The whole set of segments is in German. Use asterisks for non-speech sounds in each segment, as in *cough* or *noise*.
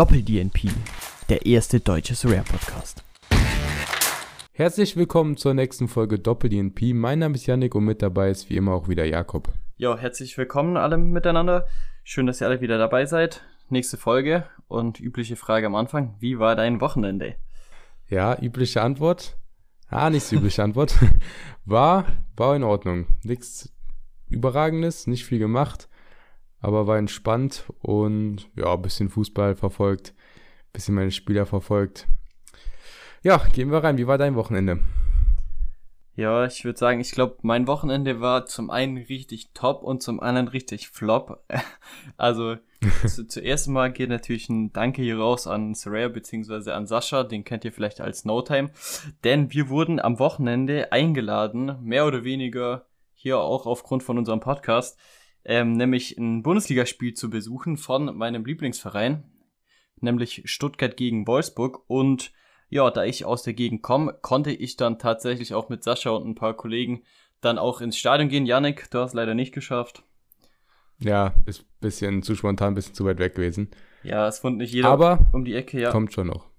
Doppel-DNP, der erste deutsche Rare-Podcast. Herzlich willkommen zur nächsten Folge Doppel-DNP. Mein Name ist Yannick und mit dabei ist wie immer auch wieder Jakob. Ja, herzlich willkommen alle miteinander. Schön, dass ihr alle wieder dabei seid. Nächste Folge und übliche Frage am Anfang. Wie war dein Wochenende? Ja, übliche Antwort. Ah, nicht so übliche Antwort. *laughs* War, war in Ordnung. Nichts Überragendes, nicht viel gemacht aber war entspannt und ja, ein bisschen Fußball verfolgt, ein bisschen meine Spieler verfolgt. Ja, gehen wir rein. Wie war dein Wochenende? Ja, ich würde sagen, ich glaube, mein Wochenende war zum einen richtig top und zum anderen richtig flop. *laughs* also *laughs* zu, zuerst mal geht natürlich ein Danke hier raus an Saraya bzw. an Sascha, den kennt ihr vielleicht als No Time, denn wir wurden am Wochenende eingeladen, mehr oder weniger hier auch aufgrund von unserem Podcast, ähm, nämlich ein Bundesligaspiel zu besuchen von meinem Lieblingsverein, nämlich Stuttgart gegen Wolfsburg. Und ja, da ich aus der Gegend komme, konnte ich dann tatsächlich auch mit Sascha und ein paar Kollegen dann auch ins Stadion gehen. Janik, du hast leider nicht geschafft. Ja, ist ein bisschen zu spontan, ein bisschen zu weit weg gewesen. Ja, es fand nicht jeder Aber um die Ecke, ja. Kommt schon noch.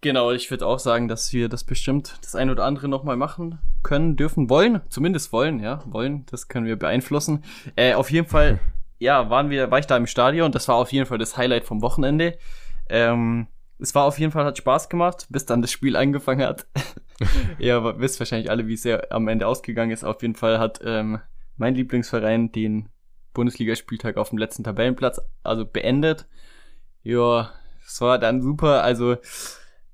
Genau, ich würde auch sagen, dass wir das bestimmt das ein oder andere nochmal machen können, dürfen, wollen, zumindest wollen, ja, wollen, das können wir beeinflussen. Äh, auf jeden Fall, *laughs* ja, waren wir, war ich da im Stadion, das war auf jeden Fall das Highlight vom Wochenende. Ähm, es war auf jeden Fall, hat Spaß gemacht, bis dann das Spiel angefangen hat. *laughs* ja, wisst wahrscheinlich alle, wie es ja am Ende ausgegangen ist. Auf jeden Fall hat ähm, mein Lieblingsverein den Bundesligaspieltag auf dem letzten Tabellenplatz, also beendet. Ja, es war dann super, also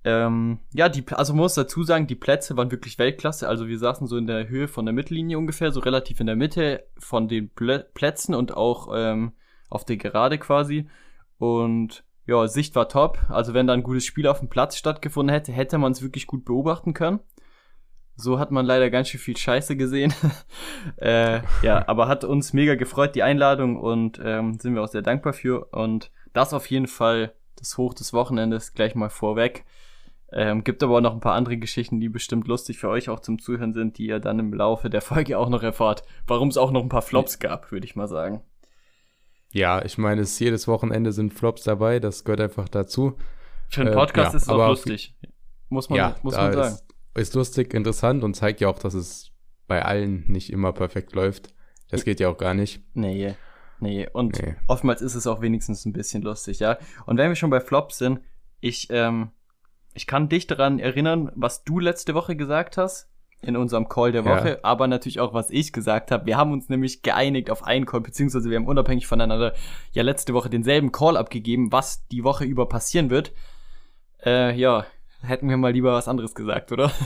ähm, ja, die, also man muss dazu sagen, die Plätze waren wirklich Weltklasse. Also wir saßen so in der Höhe von der Mittellinie ungefähr, so relativ in der Mitte von den Plä Plätzen und auch ähm, auf der Gerade quasi. Und ja, Sicht war top. Also wenn da ein gutes Spiel auf dem Platz stattgefunden hätte, hätte man es wirklich gut beobachten können. So hat man leider ganz schön viel Scheiße gesehen. *laughs* äh, ja, *laughs* aber hat uns mega gefreut, die Einladung und ähm, sind wir auch sehr dankbar für. Und das auf jeden Fall das Hoch des Wochenendes gleich mal vorweg. Ähm, gibt aber auch noch ein paar andere Geschichten, die bestimmt lustig für euch auch zum Zuhören sind, die ihr dann im Laufe der Folge auch noch erfahrt. Warum es auch noch ein paar Flops gab, würde ich mal sagen. Ja, ich meine, es jedes Wochenende sind Flops dabei, das gehört einfach dazu. Für einen Podcast äh, ja, ist es auch lustig. Muss man, ja, muss man sagen. Ist, ist lustig, interessant und zeigt ja auch, dass es bei allen nicht immer perfekt läuft. Das geht ja auch gar nicht. Nee. Nee, und nee. oftmals ist es auch wenigstens ein bisschen lustig, ja. Und wenn wir schon bei Flops sind, ich ähm, ich kann dich daran erinnern, was du letzte Woche gesagt hast in unserem Call der Woche, ja. aber natürlich auch, was ich gesagt habe. Wir haben uns nämlich geeinigt auf einen Call, beziehungsweise wir haben unabhängig voneinander ja letzte Woche denselben Call abgegeben, was die Woche über passieren wird. Äh, ja, hätten wir mal lieber was anderes gesagt, oder? *laughs*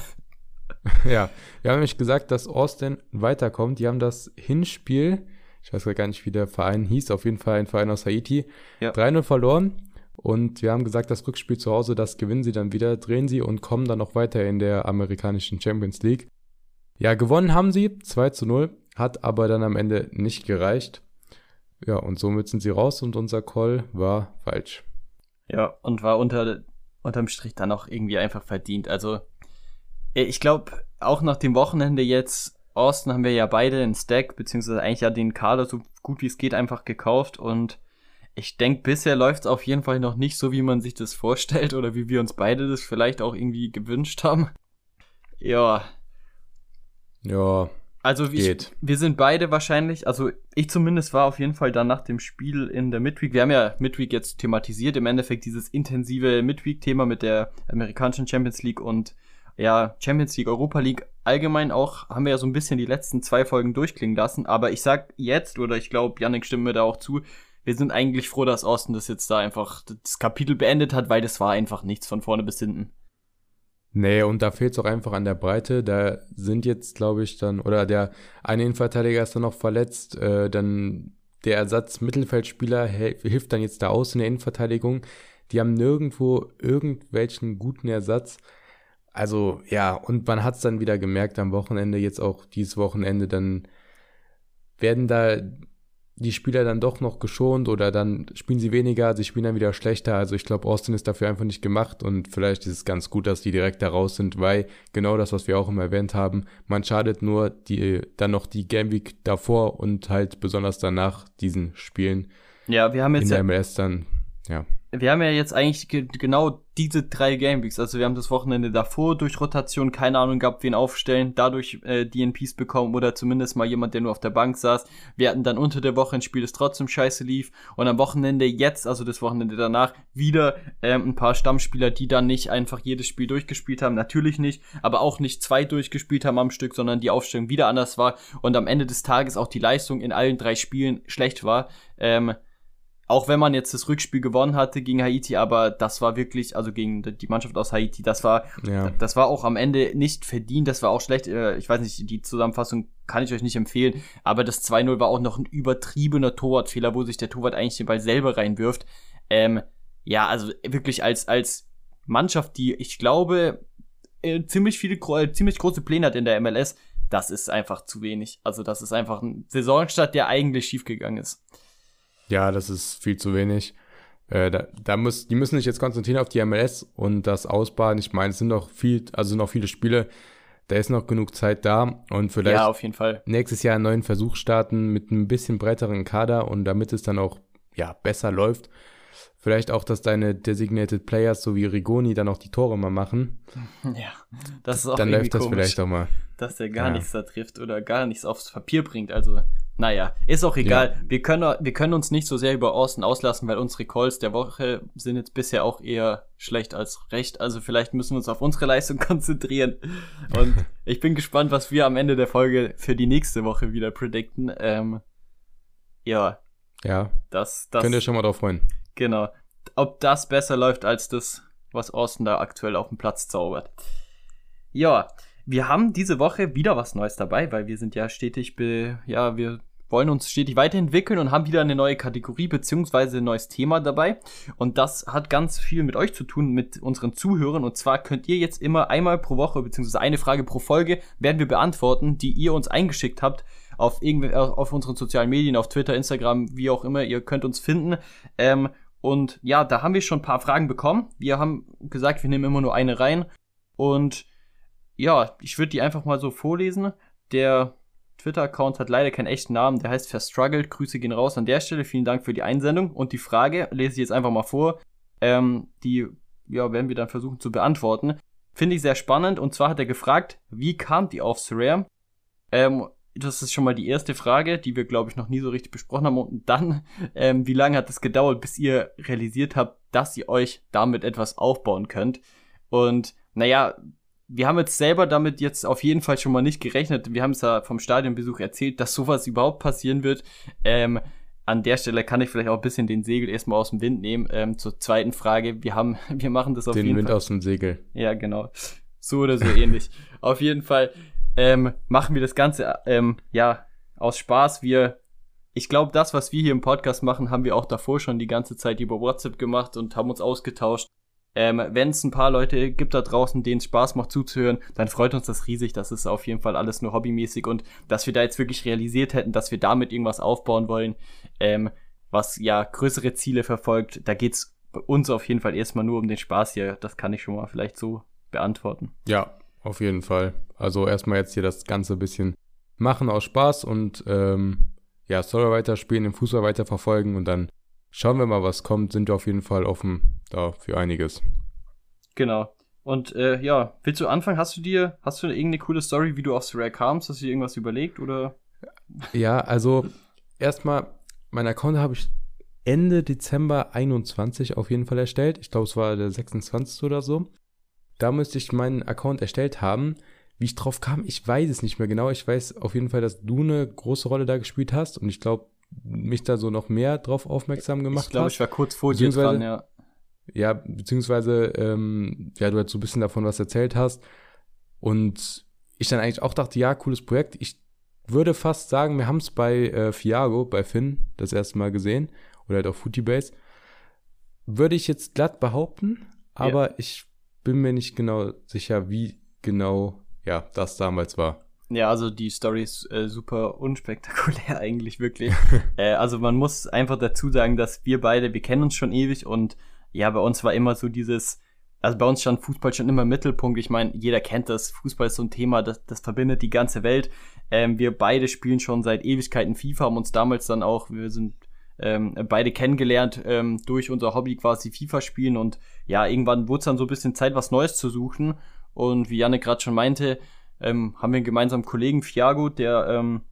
Ja, wir haben nämlich gesagt, dass Austin weiterkommt. Die haben das Hinspiel, ich weiß gar nicht, wie der Verein hieß, auf jeden Fall ein Verein aus Haiti, ja. 3-0 verloren. Und wir haben gesagt, das Rückspiel zu Hause, das gewinnen sie dann wieder, drehen sie und kommen dann noch weiter in der amerikanischen Champions League. Ja, gewonnen haben sie, 2 zu 0, hat aber dann am Ende nicht gereicht. Ja, und somit sind sie raus und unser Call war falsch. Ja, und war unter, unterm Strich dann auch irgendwie einfach verdient. Also, äh, ich glaube, auch nach dem Wochenende jetzt, Austin haben wir ja beide einen Stack, beziehungsweise eigentlich ja den Kader so gut wie es geht einfach gekauft und ich denke, bisher läuft es auf jeden Fall noch nicht so, wie man sich das vorstellt oder wie wir uns beide das vielleicht auch irgendwie gewünscht haben. Ja. Ja. Also ich, wir sind beide wahrscheinlich, also ich zumindest war auf jeden Fall dann nach dem Spiel in der Midweek. Wir haben ja Midweek jetzt thematisiert, im Endeffekt dieses intensive Midweek-Thema mit der amerikanischen Champions League und ja, Champions League, Europa League allgemein auch, haben wir ja so ein bisschen die letzten zwei Folgen durchklingen lassen. Aber ich sag jetzt, oder ich glaube, Yannick stimmt mir da auch zu, wir sind eigentlich froh, dass Austin das jetzt da einfach das Kapitel beendet hat, weil das war einfach nichts von vorne bis hinten. Nee, und da fehlt es auch einfach an der Breite. Da sind jetzt, glaube ich, dann, oder der eine Innenverteidiger ist dann noch verletzt, äh, dann der Ersatz-Mittelfeldspieler hilft dann jetzt da aus in der Innenverteidigung. Die haben nirgendwo irgendwelchen guten Ersatz. Also ja, und man hat es dann wieder gemerkt am Wochenende, jetzt auch dieses Wochenende, dann werden da die Spieler dann doch noch geschont oder dann spielen sie weniger, sie spielen dann wieder schlechter. Also ich glaube, Austin ist dafür einfach nicht gemacht und vielleicht ist es ganz gut, dass die direkt da raus sind, weil genau das, was wir auch immer erwähnt haben, man schadet nur die, dann noch die Game Week davor und halt besonders danach diesen Spielen. Ja, wir haben jetzt in der MLS dann, ja. Wir haben ja jetzt eigentlich ge genau diese drei Gameweeks. Also wir haben das Wochenende davor durch Rotation, keine Ahnung gehabt, wen aufstellen, dadurch äh, DNPs bekommen oder zumindest mal jemand, der nur auf der Bank saß. Wir hatten dann unter der Woche ein Spiel, das trotzdem scheiße lief. Und am Wochenende jetzt, also das Wochenende danach, wieder ähm, ein paar Stammspieler, die dann nicht einfach jedes Spiel durchgespielt haben. Natürlich nicht, aber auch nicht zwei durchgespielt haben am Stück, sondern die Aufstellung wieder anders war. Und am Ende des Tages auch die Leistung in allen drei Spielen schlecht war. Ähm, auch wenn man jetzt das Rückspiel gewonnen hatte gegen Haiti, aber das war wirklich, also gegen die Mannschaft aus Haiti, das war, ja. das war auch am Ende nicht verdient, das war auch schlecht. Äh, ich weiß nicht, die Zusammenfassung kann ich euch nicht empfehlen, aber das 2-0 war auch noch ein übertriebener Torwartfehler, wo sich der Torwart eigentlich den Ball selber reinwirft. Ähm, ja, also wirklich als, als Mannschaft, die ich glaube, äh, ziemlich viele, äh, ziemlich große Pläne hat in der MLS, das ist einfach zu wenig. Also das ist einfach ein Saisonstart, der eigentlich schiefgegangen ist. Ja, das ist viel zu wenig. Äh, da, da muss, die müssen sich jetzt konzentrieren auf die MLS und das Ausbaden. Ich meine, es sind noch viel, also noch viele Spiele. Da ist noch genug Zeit da und vielleicht ja, nächstes Jahr einen neuen Versuch starten mit einem bisschen breiteren Kader und damit es dann auch ja, besser läuft. Vielleicht auch, dass deine Designated Players, so wie Rigoni, dann auch die Tore mal machen. *laughs* Ja, das ist auch Dann läuft das komisch, vielleicht auch mal. Dass der gar ja. nichts da trifft oder gar nichts aufs Papier bringt. Also, naja, ist auch egal. Ja. Wir, können, wir können uns nicht so sehr über Austin auslassen, weil unsere Calls der Woche sind jetzt bisher auch eher schlecht als recht. Also vielleicht müssen wir uns auf unsere Leistung *laughs* konzentrieren. Und *laughs* ich bin gespannt, was wir am Ende der Folge für die nächste Woche wieder predikten. Ähm, ja. Ja. Das, das, Könnt ihr schon mal drauf freuen. Genau. Ob das besser läuft als das, was Austin da aktuell auf dem Platz zaubert. Ja, wir haben diese Woche wieder was Neues dabei, weil wir sind ja stetig, be, ja, wir wollen uns stetig weiterentwickeln und haben wieder eine neue Kategorie beziehungsweise ein neues Thema dabei. Und das hat ganz viel mit euch zu tun, mit unseren Zuhörern. Und zwar könnt ihr jetzt immer einmal pro Woche beziehungsweise eine Frage pro Folge werden wir beantworten, die ihr uns eingeschickt habt auf irgendwie auf unseren sozialen Medien, auf Twitter, Instagram, wie auch immer. Ihr könnt uns finden. Ähm, und ja, da haben wir schon ein paar Fragen bekommen. Wir haben gesagt, wir nehmen immer nur eine rein. Und ja, ich würde die einfach mal so vorlesen. Der Twitter-Account hat leider keinen echten Namen, der heißt Verstruggled. Grüße gehen raus an der Stelle. Vielen Dank für die Einsendung. Und die Frage lese ich jetzt einfach mal vor. Ähm, die ja, werden wir dann versuchen zu beantworten. Finde ich sehr spannend. Und zwar hat er gefragt, wie kam die auf Rare? Ähm, das ist schon mal die erste Frage, die wir, glaube ich, noch nie so richtig besprochen haben. Und dann, *laughs* ähm, wie lange hat es gedauert, bis ihr realisiert habt, dass ihr euch damit etwas aufbauen könnt? Und naja, wir haben jetzt selber damit jetzt auf jeden Fall schon mal nicht gerechnet. Wir haben es ja vom Stadionbesuch erzählt, dass sowas überhaupt passieren wird. Ähm, an der Stelle kann ich vielleicht auch ein bisschen den Segel erstmal aus dem Wind nehmen. Ähm, zur zweiten Frage. Wir haben, *laughs* wir machen das auf den jeden Wind Fall. Den Wind aus dem Segel. Ja, genau. So oder so ähnlich. *laughs* Auf jeden Fall ähm, machen wir das Ganze, ähm, ja, aus Spaß. Wir, ich glaube, das, was wir hier im Podcast machen, haben wir auch davor schon die ganze Zeit über WhatsApp gemacht und haben uns ausgetauscht. Ähm, Wenn es ein paar Leute gibt da draußen, denen es Spaß macht zuzuhören, dann freut uns das riesig. Das ist auf jeden Fall alles nur hobbymäßig und dass wir da jetzt wirklich realisiert hätten, dass wir damit irgendwas aufbauen wollen, ähm, was ja größere Ziele verfolgt. Da geht's bei uns auf jeden Fall erstmal nur um den Spaß hier. Das kann ich schon mal vielleicht so beantworten. Ja, auf jeden Fall. Also erstmal jetzt hier das Ganze ein bisschen machen aus Spaß und ähm, ja, Story weiterspielen, den Fußball weiterverfolgen und dann schauen wir mal, was kommt. Sind wir auf jeden Fall offen da für einiges. Genau. Und äh, ja, willst du anfangen? Hast du dir, hast du irgendeine coole Story, wie du aufs Rare kamst? Hast du dir irgendwas überlegt oder? Ja, also erstmal, mein Account habe ich Ende Dezember 21 auf jeden Fall erstellt. Ich glaube, es war der 26. oder so. Da müsste ich meinen Account erstellt haben. Wie ich drauf kam, ich weiß es nicht mehr genau. Ich weiß auf jeden Fall, dass du eine große Rolle da gespielt hast und ich glaube, mich da so noch mehr drauf aufmerksam gemacht ich hast. Ich glaube, ich war kurz vor dir dran, ja. Ja, beziehungsweise, ähm, ja, du halt so ein bisschen davon was erzählt hast. Und ich dann eigentlich auch dachte, ja, cooles Projekt. Ich würde fast sagen, wir haben es bei äh, Fiago, bei Finn, das erste Mal gesehen. Oder halt auch Footybase. Würde ich jetzt glatt behaupten, aber ja. ich bin mir nicht genau sicher, wie genau ja das damals war. Ja, also die Story ist äh, super unspektakulär *laughs* eigentlich wirklich. *laughs* äh, also man muss einfach dazu sagen, dass wir beide, wir kennen uns schon ewig und ja, bei uns war immer so dieses, also bei uns stand Fußball schon immer im Mittelpunkt. Ich meine, jeder kennt das. Fußball ist so ein Thema, das, das verbindet die ganze Welt. Ähm, wir beide spielen schon seit Ewigkeiten FIFA, haben uns damals dann auch, wir sind ähm, beide kennengelernt ähm, durch unser Hobby quasi FIFA spielen und ja, irgendwann wurde es dann so ein bisschen Zeit, was Neues zu suchen. Und wie Janne gerade schon meinte, ähm, haben wir einen gemeinsamen Kollegen, Fiago, der ähm,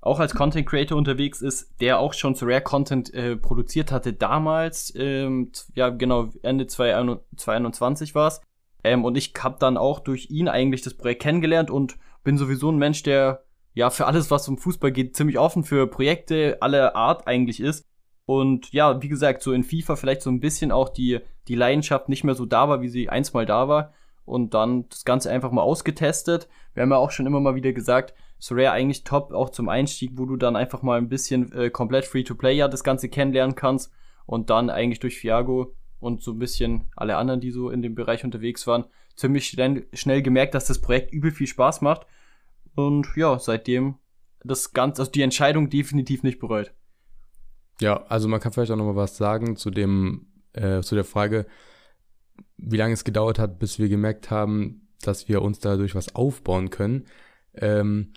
auch als Content Creator unterwegs ist, der auch schon zu Rare Content äh, produziert hatte damals, ähm, ja genau, Ende 2021 war es. Ähm, und ich habe dann auch durch ihn eigentlich das Projekt kennengelernt und bin sowieso ein Mensch, der ja für alles, was um Fußball geht, ziemlich offen für Projekte aller Art eigentlich ist. Und ja, wie gesagt, so in FIFA vielleicht so ein bisschen auch die, die Leidenschaft nicht mehr so da war, wie sie einst mal da war. Und dann das Ganze einfach mal ausgetestet. Wir haben ja auch schon immer mal wieder gesagt, Sorare eigentlich top, auch zum Einstieg, wo du dann einfach mal ein bisschen äh, komplett Free-to-Play ja das Ganze kennenlernen kannst. Und dann eigentlich durch Fiago und so ein bisschen alle anderen, die so in dem Bereich unterwegs waren, ziemlich schnell gemerkt, dass das Projekt übel viel Spaß macht. Und ja, seitdem das Ganze, also die Entscheidung definitiv nicht bereut. Ja, also man kann vielleicht auch noch mal was sagen zu dem, äh, zu der Frage, wie lange es gedauert hat, bis wir gemerkt haben, dass wir uns dadurch was aufbauen können. Ähm,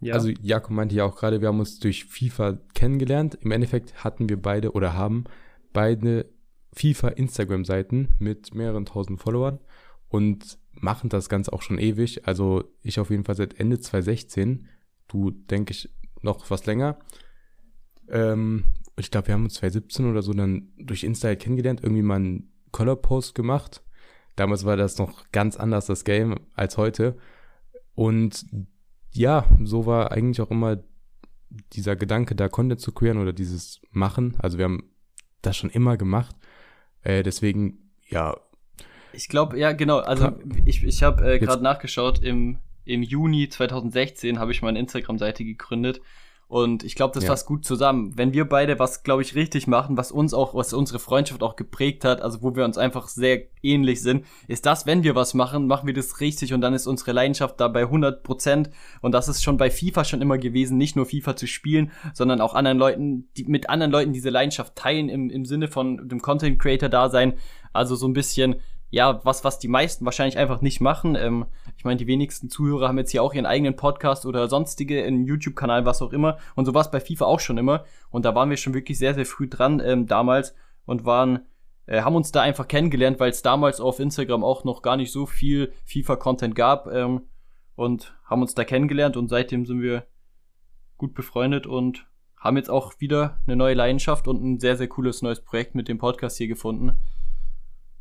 ja. Also Jakob meinte ja auch gerade, wir haben uns durch FIFA kennengelernt. Im Endeffekt hatten wir beide oder haben beide FIFA Instagram-Seiten mit mehreren tausend Followern und machen das Ganze auch schon ewig. Also ich auf jeden Fall seit Ende 2016. Du, denke ich, noch was länger. Ähm, ich glaube, wir haben uns 2017 oder so dann durch Insta halt kennengelernt, irgendwie mal einen Color-Post gemacht. Damals war das noch ganz anders, das Game, als heute. Und ja, so war eigentlich auch immer dieser Gedanke, da Content zu kreieren oder dieses Machen. Also wir haben das schon immer gemacht. Äh, deswegen, ja. Ich glaube, ja, genau. Also ich, ich habe äh, gerade nachgeschaut, im, im Juni 2016 habe ich meine Instagram-Seite gegründet und ich glaube, das ja. fasst gut zusammen. Wenn wir beide was, glaube ich, richtig machen, was uns auch, was unsere Freundschaft auch geprägt hat, also wo wir uns einfach sehr ähnlich sind, ist das, wenn wir was machen, machen wir das richtig und dann ist unsere Leidenschaft da bei 100 Prozent. Und das ist schon bei FIFA schon immer gewesen, nicht nur FIFA zu spielen, sondern auch anderen Leuten, die mit anderen Leuten diese Leidenschaft teilen im, im Sinne von dem Content Creator Dasein. Also so ein bisschen ja, was, was die meisten wahrscheinlich einfach nicht machen. Ähm, ich meine, die wenigsten Zuhörer haben jetzt hier auch ihren eigenen Podcast oder sonstige, einen YouTube-Kanal, was auch immer. Und so war es bei FIFA auch schon immer. Und da waren wir schon wirklich sehr, sehr früh dran ähm, damals und waren, äh, haben uns da einfach kennengelernt, weil es damals auf Instagram auch noch gar nicht so viel FIFA-Content gab. Ähm, und haben uns da kennengelernt und seitdem sind wir gut befreundet und haben jetzt auch wieder eine neue Leidenschaft und ein sehr, sehr cooles neues Projekt mit dem Podcast hier gefunden.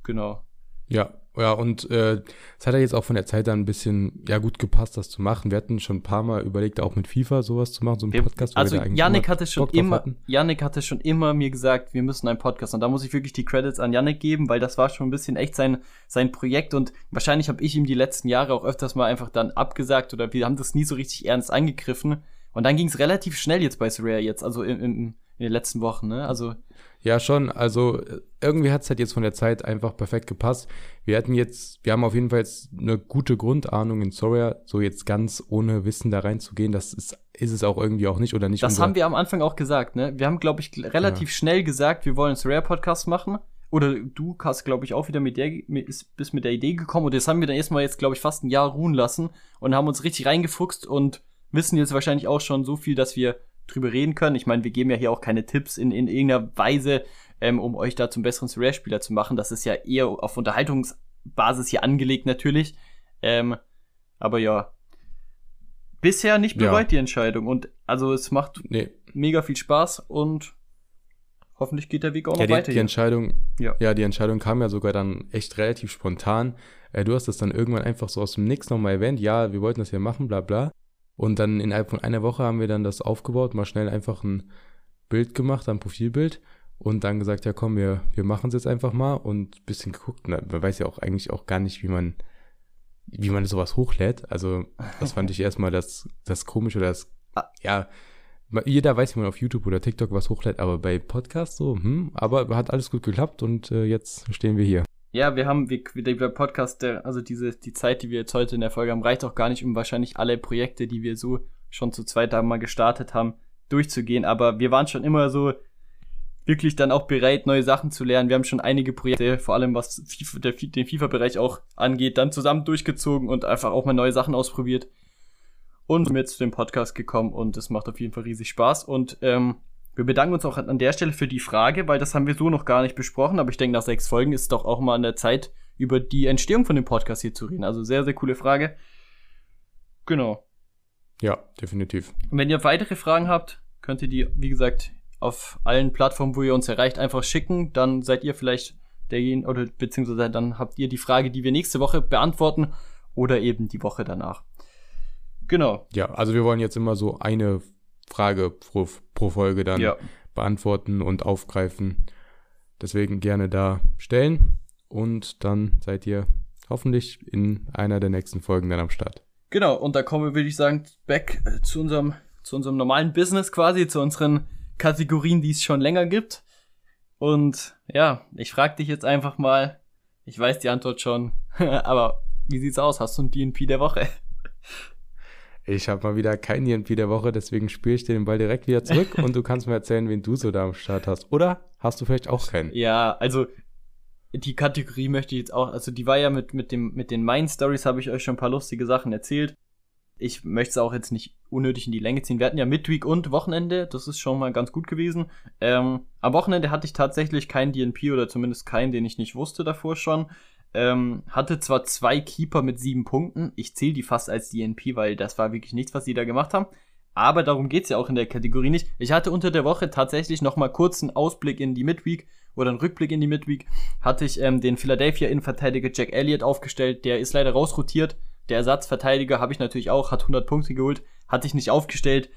Genau. Ja, ja, und äh, es hat ja jetzt auch von der Zeit dann ein bisschen, ja, gut gepasst, das zu machen. Wir hatten schon ein paar Mal überlegt, auch mit FIFA sowas zu machen, so einen Podcast. Also Yannick hatte schon immer, Yannick hatte schon immer mir gesagt, wir müssen einen Podcast. Und da muss ich wirklich die Credits an Yannick geben, weil das war schon ein bisschen echt sein, sein Projekt. Und wahrscheinlich habe ich ihm die letzten Jahre auch öfters mal einfach dann abgesagt oder wir haben das nie so richtig ernst angegriffen. Und dann ging es relativ schnell jetzt bei Surreal jetzt, also in, in, in den letzten Wochen, ne? Also ja, schon. Also irgendwie hat es halt jetzt von der Zeit einfach perfekt gepasst. Wir hatten jetzt, wir haben auf jeden Fall jetzt eine gute Grundahnung in Soria, so jetzt ganz ohne Wissen da reinzugehen, das ist, ist es auch irgendwie auch nicht oder nicht. Das haben wir am Anfang auch gesagt, ne? Wir haben, glaube ich, relativ ja. schnell gesagt, wir wollen einen Soria-Podcast machen. Oder du hast, glaube ich, auch wieder mit der, bist mit der Idee gekommen und das haben wir dann erstmal jetzt, glaube ich, fast ein Jahr ruhen lassen und haben uns richtig reingefuchst und wissen jetzt wahrscheinlich auch schon so viel, dass wir drüber reden können. Ich meine, wir geben ja hier auch keine Tipps in, in irgendeiner Weise, ähm, um euch da zum besseren Rare-Spieler zu machen. Das ist ja eher auf Unterhaltungsbasis hier angelegt natürlich. Ähm, aber ja, bisher nicht bereut ja. die Entscheidung. Und also es macht nee. mega viel Spaß und hoffentlich geht der Weg auch ja, noch die, weiter. Die hier. Entscheidung, ja. ja, die Entscheidung kam ja sogar dann echt relativ spontan. Äh, du hast das dann irgendwann einfach so aus dem Nix nochmal erwähnt. Ja, wir wollten das ja machen, bla bla. Und dann innerhalb von einer Woche haben wir dann das aufgebaut, mal schnell einfach ein Bild gemacht, ein Profilbild und dann gesagt, ja komm, wir, wir machen es jetzt einfach mal und ein bisschen geguckt. Na, man weiß ja auch eigentlich auch gar nicht, wie man, wie man sowas hochlädt. Also das fand ich *laughs* erstmal das, das Komische, das, ah. ja, jeder weiß, wie man auf YouTube oder TikTok was hochlädt, aber bei Podcasts so, hm, aber hat alles gut geklappt und äh, jetzt stehen wir hier. Ja, wir haben, wie, der Podcast, der, also diese, die Zeit, die wir jetzt heute in der Folge haben, reicht auch gar nicht, um wahrscheinlich alle Projekte, die wir so schon zu zweit mal gestartet haben, durchzugehen. Aber wir waren schon immer so wirklich dann auch bereit, neue Sachen zu lernen. Wir haben schon einige Projekte, vor allem was FIFA, der, den FIFA-Bereich auch angeht, dann zusammen durchgezogen und einfach auch mal neue Sachen ausprobiert. Und sind jetzt zu dem Podcast gekommen und es macht auf jeden Fall riesig Spaß. Und ähm, wir bedanken uns auch an der Stelle für die Frage, weil das haben wir so noch gar nicht besprochen, aber ich denke, nach sechs Folgen ist es doch auch mal an der Zeit, über die Entstehung von dem Podcast hier zu reden. Also sehr, sehr coole Frage. Genau. Ja, definitiv. Und wenn ihr weitere Fragen habt, könnt ihr die, wie gesagt, auf allen Plattformen, wo ihr uns erreicht, einfach schicken. Dann seid ihr vielleicht derjenige, oder beziehungsweise dann habt ihr die Frage, die wir nächste Woche beantworten oder eben die Woche danach. Genau. Ja, also wir wollen jetzt immer so eine Frage pro, pro Folge dann Ja. beantworten und aufgreifen. Deswegen gerne da stellen und dann seid ihr hoffentlich in einer der nächsten Folgen dann am Start. Genau, und da kommen wir, würde ich sagen, back äh, zu unserem, zu unserem normalen Business quasi, zu unseren Kategorien, die es schon länger gibt. Und ja, ich frage dich jetzt einfach mal, ich weiß die Antwort schon, *laughs* aber wie sieht's aus? Hast du ein DNP der Woche? Ich habe mal wieder kein DNP der Woche, deswegen spiele ich dir den Ball direkt wieder zurück *laughs* und du kannst mir erzählen, wen du so da am Start hast. Oder hast du vielleicht auch keinen? Ja, also die Kategorie möchte ich jetzt auch, also die war ja mit, mit, dem, mit den Mind Stories, habe ich euch schon ein paar lustige Sachen erzählt. Ich möchte es auch jetzt nicht unnötig in die Länge ziehen. Wir hatten ja Midweek und Wochenende, das ist schon mal ganz gut gewesen. Ähm, am Wochenende hatte ich tatsächlich keinen DNP oder zumindest keinen, den ich nicht wusste davor schon. Ähm, hatte zwar zwei Keeper mit sieben Punkten, ich zähle die fast als DNP, weil das war wirklich nichts, was die da gemacht haben. Aber darum geht's ja auch in der Kategorie nicht. Ich hatte unter der Woche tatsächlich noch mal kurz einen Ausblick in die Midweek oder einen Rückblick in die Midweek. Hatte ich ähm, den Philadelphia Innenverteidiger Jack Elliott aufgestellt. Der ist leider rausrotiert. Der Ersatzverteidiger habe ich natürlich auch, hat 100 Punkte geholt. Hatte ich nicht aufgestellt.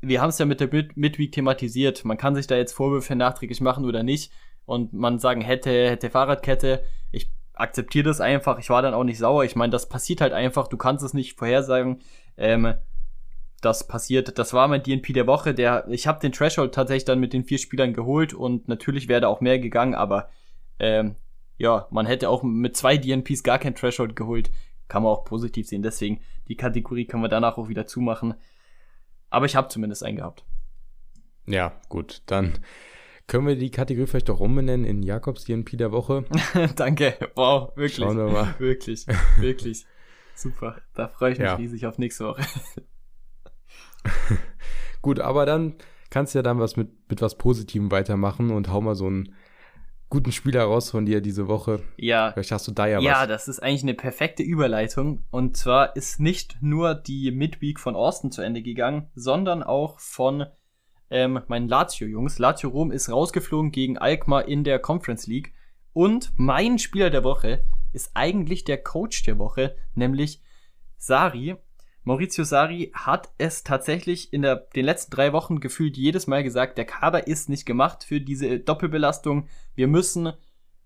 Wir haben es ja mit der Mid Midweek thematisiert. Man kann sich da jetzt Vorwürfe nachträglich machen oder nicht. Und man sagen hätte, hätte Fahrradkette. Ich akzeptiere das einfach. Ich war dann auch nicht sauer. Ich meine, das passiert halt einfach. Du kannst es nicht vorhersagen. Ähm, das passiert. Das war mein DNP der Woche. Der, ich habe den Threshold tatsächlich dann mit den vier Spielern geholt und natürlich wäre da auch mehr gegangen, aber ähm, ja, man hätte auch mit zwei DNPs gar kein Threshold geholt. Kann man auch positiv sehen. Deswegen, die Kategorie können wir danach auch wieder zumachen. Aber ich habe zumindest einen gehabt. Ja, gut, dann können wir die Kategorie vielleicht doch umbenennen in Jakobs DNP der Woche. *laughs* Danke. Wow, wirklich. Schauen wir mal. Wirklich, *laughs* wirklich. Super. Da freue ich mich Ja. riesig auf nächste Woche. *laughs* Gut, aber dann kannst du ja dann was mit, mit was Positivem weitermachen und hau mal so einen guten Spieler raus von dir diese Woche. Ja, Vielleicht hast du da ja, Ja, was. das ist eigentlich eine perfekte Überleitung. Und zwar ist nicht nur die Midweek von Austin zu Ende gegangen, sondern auch von ähm, meinen Lazio-Jungs. Lazio Rom ist rausgeflogen gegen Alkmaar in der Conference League. Und mein Spieler der Woche ist eigentlich der Coach der Woche, nämlich Sari. Maurizio Sari hat es tatsächlich in der, den letzten drei Wochen gefühlt jedes Mal gesagt, der Kader ist nicht gemacht für diese Doppelbelastung. Wir müssen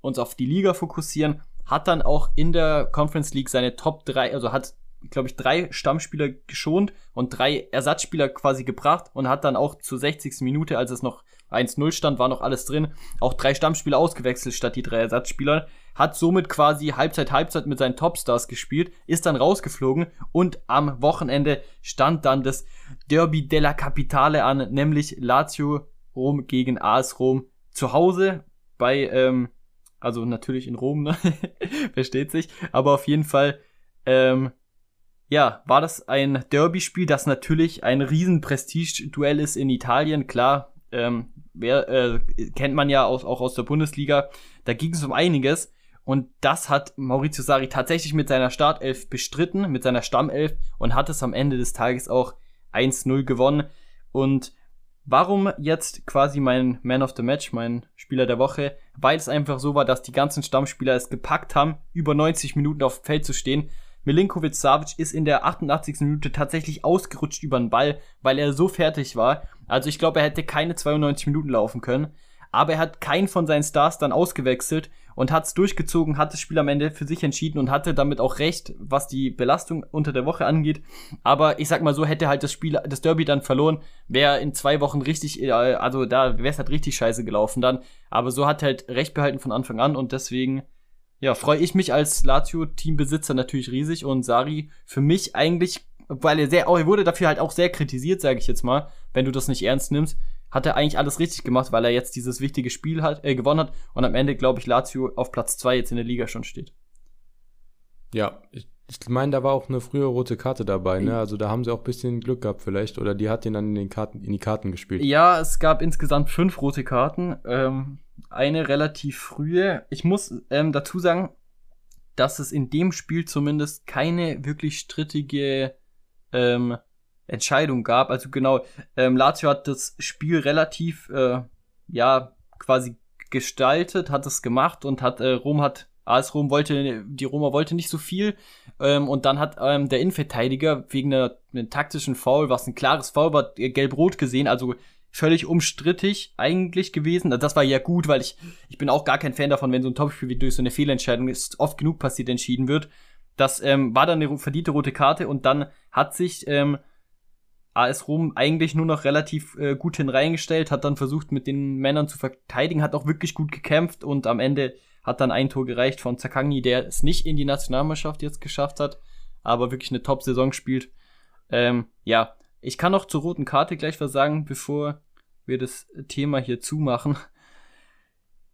uns auf die Liga fokussieren. Hat dann auch in der Conference League seine Top 3, also hat, glaube ich, drei Stammspieler geschont und drei Ersatzspieler quasi gebracht und hat dann auch zur 60. Minute, als es noch 1-0 stand, war noch alles drin, auch drei Stammspieler ausgewechselt statt die drei Ersatzspieler. Hat somit quasi Halbzeit, Halbzeit mit seinen Topstars gespielt, ist dann rausgeflogen und am Wochenende stand dann das Derby della Capitale an, nämlich Lazio Rom gegen AS Rom zu Hause bei, ähm, also natürlich in Rom, ne? *laughs* versteht sich, aber auf jeden Fall, ähm, ja, war das ein Derby-Spiel, das natürlich ein riesen Prestige-Duell ist in Italien, klar, ähm, wer, äh, kennt man ja aus, auch aus der Bundesliga, da ging es um einiges und das hat Maurizio Sarri tatsächlich mit seiner Startelf bestritten, mit seiner Stammelf und hat es am Ende des Tages auch 1-0 gewonnen und Warum jetzt quasi mein Man of the Match, mein Spieler der Woche? Weil es einfach so war, dass die ganzen Stammspieler es gepackt haben, über 90 Minuten auf dem Feld zu stehen. Milinkovic Savic ist in der 88. Minute tatsächlich ausgerutscht über den Ball, weil er so fertig war. Also ich glaube, er hätte keine 92 Minuten laufen können. Aber er hat keinen von seinen Stars dann ausgewechselt und hat es durchgezogen, hat das Spiel am Ende für sich entschieden und hatte damit auch recht, was die Belastung unter der Woche angeht. Aber ich sag mal so, hätte halt das Spiel, das Derby dann verloren, wäre in zwei Wochen richtig, äh, also da wäre es halt richtig scheiße gelaufen dann. Aber so hat er halt recht behalten von Anfang an und deswegen, ja, freue ich mich als Lazio-Teambesitzer natürlich riesig und Sari für mich eigentlich, weil er sehr, auch er wurde dafür halt auch sehr kritisiert, sage ich jetzt mal, wenn du das nicht ernst nimmst, hat er eigentlich alles richtig gemacht, weil er jetzt dieses wichtige Spiel hat, äh, gewonnen hat und am Ende, glaube ich, Lazio auf Platz zwei jetzt in der Liga schon steht. Ja, ich Ich meine, da war auch eine frühe rote Karte dabei, ne? Also da haben sie auch ein bisschen Glück gehabt vielleicht. Oder die hat den dann in, den Karten, in die Karten gespielt. Ja, es gab insgesamt fünf rote Karten. Ähm, eine relativ frühe. Ich muss ähm, dazu sagen, dass es in dem Spiel zumindest keine wirklich strittige ähm, Entscheidung gab. Also genau, ähm, Lazio hat das Spiel relativ, äh, ja, quasi gestaltet, hat es gemacht und hat, äh, Rom hat, AS Rom wollte, die Roma wollte nicht so viel. Ähm, und dann hat ähm, der Innenverteidiger wegen einer, einem taktischen Foul, was ein klares Foul war, äh, gelb-rot gesehen, also völlig umstrittig eigentlich gewesen. Also das war ja gut, weil ich, ich bin auch gar kein Fan davon, wenn so ein Topspiel wie durch so eine Fehlentscheidung ist, oft genug passiert entschieden wird. Das ähm, war dann eine verdiente rote Karte und dann hat sich ähm, AS Rom eigentlich nur noch relativ äh, gut hineingestellt, hat dann versucht, mit den Männern zu verteidigen, hat auch wirklich gut gekämpft und am Ende hat dann ein Tor gereicht von Zakagni, der es nicht in die Nationalmannschaft jetzt geschafft hat, aber wirklich eine Top-Saison spielt. Ähm, ja, ich kann noch zur roten Karte gleich was sagen, bevor wir das Thema hier zumachen.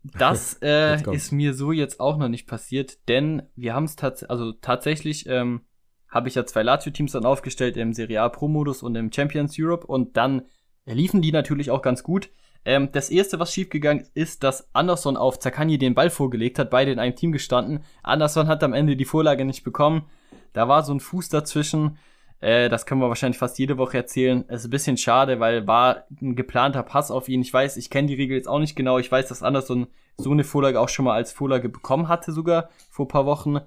Das *laughs* äh, ist mir so jetzt auch noch nicht passiert, denn wir haben es tats also tatsächlich ähm, habe ich ja zwei Lazio-Teams dann aufgestellt im Serie A Pro-Modus und im Champions Europe und dann liefen die natürlich auch ganz gut. Ähm, das erste, was schiefgegangen ist, dass Anderson auf Zakani den Ball vorgelegt hat, beide in einem Team gestanden. Anderson hat am Ende die Vorlage nicht bekommen. Da war so ein Fuß dazwischen. Äh, das können wir wahrscheinlich fast jede Woche erzählen. Es ist ein bisschen schade, weil war ein geplanter Pass auf ihn. Ich weiß, ich kenne die Regel jetzt auch nicht genau. Ich weiß, dass Anderson so eine Vorlage auch schon mal als Vorlage bekommen hatte, sogar vor paar Wochen.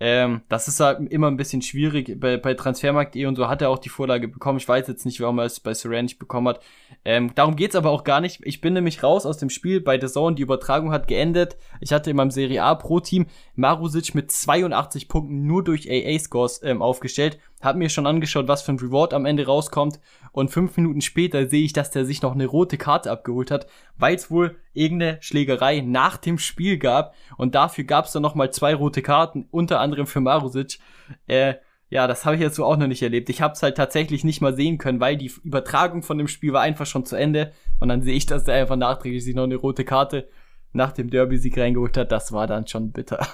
Ähm, das ist halt immer ein bisschen schwierig. Bei, bei Transfermarkt.de und so hat er auch die Vorlage bekommen. Ich weiß jetzt nicht, warum er es bei Saran nicht bekommen hat. Ähm, darum geht's aber auch gar nicht. Ich bin nämlich raus aus dem Spiel bei The Zone. Die Übertragung hat geendet. Ich hatte in meinem Serie A Pro Team Marusic mit 82 Punkten nur durch AA-Scores ähm, aufgestellt. Hab mir schon angeschaut, was für ein Reward am Ende rauskommt. Und fünf Minuten später sehe ich, dass der sich noch eine rote Karte abgeholt hat, weil es wohl irgendeine Schlägerei nach dem Spiel gab. Und dafür gab es dann nochmal zwei rote Karten, unter anderem für Marusic. Äh, ja, das habe ich jetzt so auch noch nicht erlebt. Ich habe es halt tatsächlich nicht mal sehen können, weil die Übertragung von dem Spiel war einfach schon zu Ende. Und dann sehe ich, dass der einfach nachträglich sich noch eine rote Karte nach dem Derby-Sieg reingeholt hat. Das war dann schon bitter.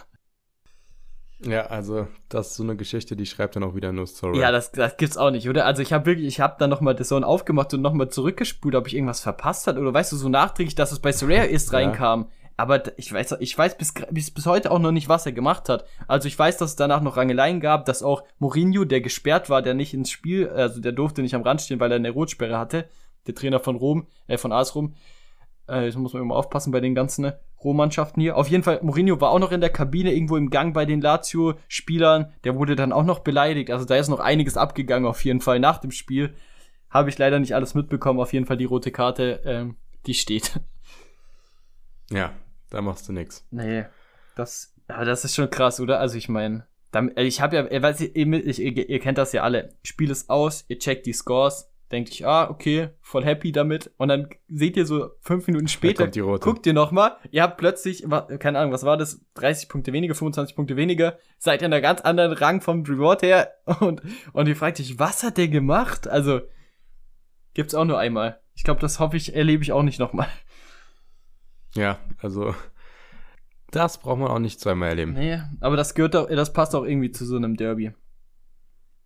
Ja, also das ist so eine Geschichte, die schreibt dann auch wieder nur Story. Ja, das, das gibt's auch nicht, oder? Also ich habe wirklich, ich habe dann nochmal das Zone aufgemacht und nochmal zurückgespult, ob ich irgendwas verpasst hat oder weißt du, so nachträglich, dass es bei Soraya *laughs* erst ja. reinkam. Aber ich weiß, ich weiß bis, bis, bis heute auch noch nicht, was er gemacht hat. Also ich weiß, dass es danach noch Rangeleien gab, dass auch Mourinho, der gesperrt war, der nicht ins Spiel, also der durfte nicht am Rand stehen, weil er eine Rotsperre hatte, der Trainer von Rom, äh, von AS Rom, äh, jetzt muss man immer aufpassen bei den ganzen ne, Rohmannschaften hier. Auf jeden Fall, Mourinho war auch noch in der Kabine, irgendwo im Gang bei den Lazio-Spielern. Der wurde dann auch noch beleidigt. Also da ist noch einiges abgegangen, auf jeden Fall nach dem Spiel. Habe ich leider nicht alles mitbekommen. Auf jeden Fall die rote Karte, ähm, die steht. Ja, da machst du nix. Nee, das, das ist schon krass, oder? Also ich meine, ich habe ja, ihr, weiß, ihr, ihr, kennt das ja alle. Spiel es aus, ihr checkt die Scores, denke ich, ah, okay, voll happy damit. Und dann seht ihr so fünf Minuten später, guckt ihr nochmal, ihr habt plötzlich, keine Ahnung, was war das, 30 Punkte weniger, 25 Punkte weniger, seid ihr in einer ganz anderen Rang vom Reward her *laughs* und, und ihr fragt euch, was hat der gemacht? Also, gibt's auch nur einmal. Ich glaube, das hoffe ich, erlebe ich auch nicht nochmal. Ja, also, das braucht man auch nicht zweimal erleben. Nee, aber das gehört doch, das passt auch irgendwie zu so einem Derby.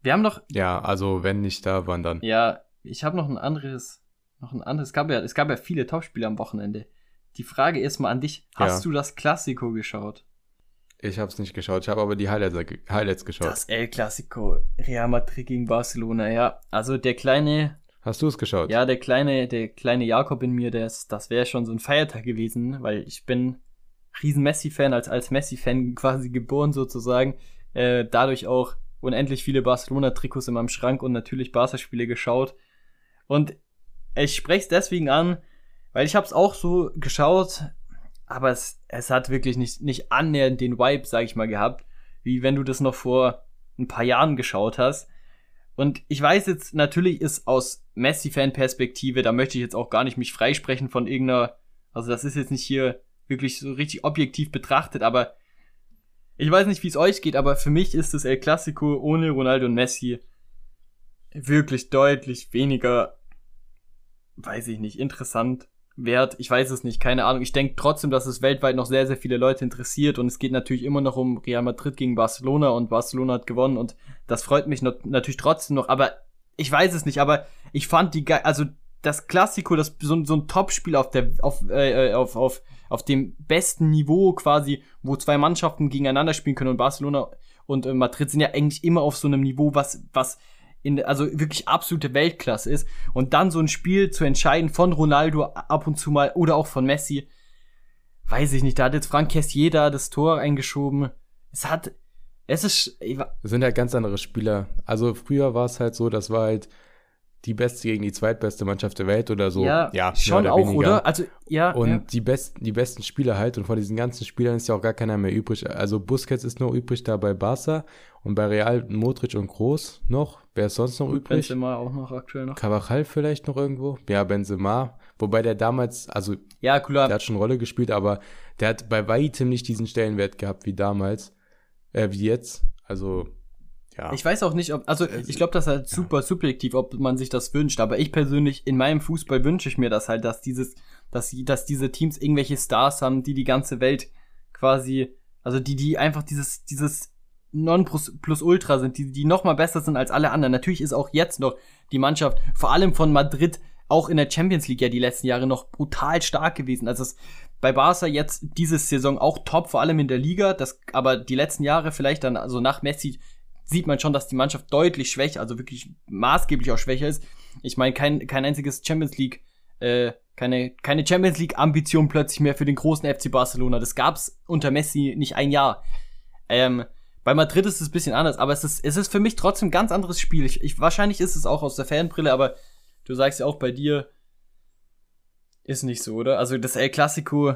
Wir haben doch. Ja, also wenn nicht da, wann dann? Ja, ich habe noch ein anderes, noch ein anderes. Es gab ja, es gab ja viele Topspiele am Wochenende. Die Frage ist mal an dich: Hast ja. du das Klassiko geschaut? Ich habe es nicht geschaut. Ich habe aber die Highlights, Highlights geschaut. Das El Clasico, Real Madrid gegen Barcelona. Ja, also der kleine. Hast du es geschaut? Ja, der kleine, der kleine Jakob in mir, das, das wäre schon so ein Feiertag gewesen, weil ich bin riesen Messi-Fan, als als Messi-Fan *laughs* quasi geboren sozusagen. Äh, dadurch auch unendlich viele Barcelona-Trikots in meinem Schrank und natürlich Barca-Spiele geschaut. Und ich spreche es deswegen an, weil ich habe es auch so geschaut, aber es, es hat wirklich nicht, nicht annähernd den Vibe, sag ich mal, gehabt, wie wenn du das noch vor ein paar Jahren geschaut hast. Und ich weiß jetzt, natürlich ist aus Messi-Fan-Perspektive, da möchte ich jetzt auch gar nicht mich freisprechen von irgendeiner, also das ist jetzt nicht hier wirklich so richtig objektiv betrachtet, aber ich weiß nicht, wie es euch geht, aber für mich ist das El Clasico ohne Ronaldo und Messi wirklich deutlich weniger weiß ich nicht, interessant, wert. Ich weiß es nicht, keine Ahnung. Ich denke trotzdem, dass es weltweit noch sehr, sehr viele Leute interessiert und es geht natürlich immer noch um Real Madrid gegen Barcelona und Barcelona hat gewonnen und das freut mich noch, natürlich trotzdem noch, aber ich weiß es nicht, aber ich fand die geil, also das Klassiko, das so, so ein Topspiel auf der auf, äh, auf auf auf dem besten Niveau quasi, wo zwei Mannschaften gegeneinander spielen können und Barcelona und äh, Madrid sind ja eigentlich immer auf so einem Niveau, was was in, also wirklich absolute Weltklasse ist. Und dann so ein Spiel zu entscheiden von Ronaldo ab und zu mal oder auch von Messi, weiß ich nicht. Da hat jetzt Frank da das Tor eingeschoben. Es hat, es ist. Es sind halt ganz andere Spieler. Also früher war es halt so, das war halt die beste gegen die zweitbeste Mannschaft der Welt oder so. Ja, ja schon oder auch, weniger. oder? Also, ja. Und ja. die besten, die besten Spieler halt, und von diesen ganzen Spielern ist ja auch gar keiner mehr übrig. Also Busquets ist noch übrig da bei Barca und bei Real Modric und Groß noch. Wer ist sonst noch und übrig? Benzema auch noch aktuell noch. Cavachal vielleicht noch irgendwo? Ja, Benzema. Wobei der damals, also, ja, klar. der hat schon eine Rolle gespielt, aber der hat bei weitem nicht diesen Stellenwert gehabt wie damals, äh, wie jetzt. Also, ja. Ich weiß auch nicht, ob, also ich glaube, das ist halt super ja. subjektiv, ob man sich das wünscht, aber ich persönlich, in meinem Fußball wünsche ich mir das halt, dass dieses, dass, dass diese Teams irgendwelche Stars haben, die die ganze Welt quasi, also die, die einfach dieses, dieses Non plus, plus Ultra sind, die, die noch mal besser sind als alle anderen. Natürlich ist auch jetzt noch die Mannschaft, vor allem von Madrid, auch in der Champions League ja die letzten Jahre noch brutal stark gewesen. Also es, bei Barca jetzt diese Saison auch top, vor allem in der Liga, das, aber die letzten Jahre vielleicht dann, also nach Messi sieht man schon, dass die Mannschaft deutlich schwächer, also wirklich maßgeblich auch schwächer ist. Ich meine, kein, kein einziges Champions League, äh, keine, keine Champions League Ambition plötzlich mehr für den großen FC Barcelona. Das gab's unter Messi nicht ein Jahr. Ähm, bei Madrid ist es ein bisschen anders, aber es ist, es ist für mich trotzdem ein ganz anderes Spiel. Ich, ich, wahrscheinlich ist es auch aus der Fanbrille, aber du sagst ja auch bei dir, ist nicht so, oder? Also das El Clasico.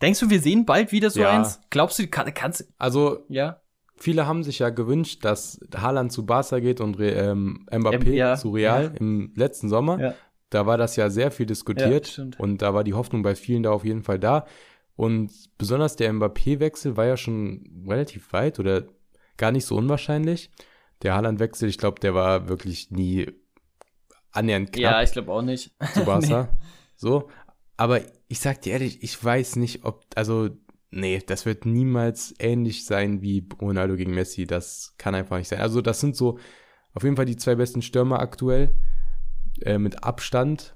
Denkst du, wir sehen bald wieder so ja. eins? Glaubst du, kann, kannst Also, ja viele haben sich ja gewünscht, dass Haaland zu Barca geht und ähm, Mbappé ja, zu Real ja. im letzten Sommer. Ja. Da war das ja sehr viel diskutiert und da war die Hoffnung bei vielen da auf jeden Fall da. Und besonders der Mbappé-Wechsel war ja schon relativ weit oder gar nicht so unwahrscheinlich. Der Haaland-Wechsel, ich glaube, der war wirklich nie annähernd knapp. Ja, ich glaube auch nicht. Zu Barca. *laughs* nee. So. Aber ich sag dir ehrlich, ich weiß nicht, ob, also nee, das wird niemals ähnlich sein wie Ronaldo gegen Messi. Das kann einfach nicht sein. Also, das sind so auf jeden Fall die zwei besten Stürmer aktuell. Äh, mit Abstand.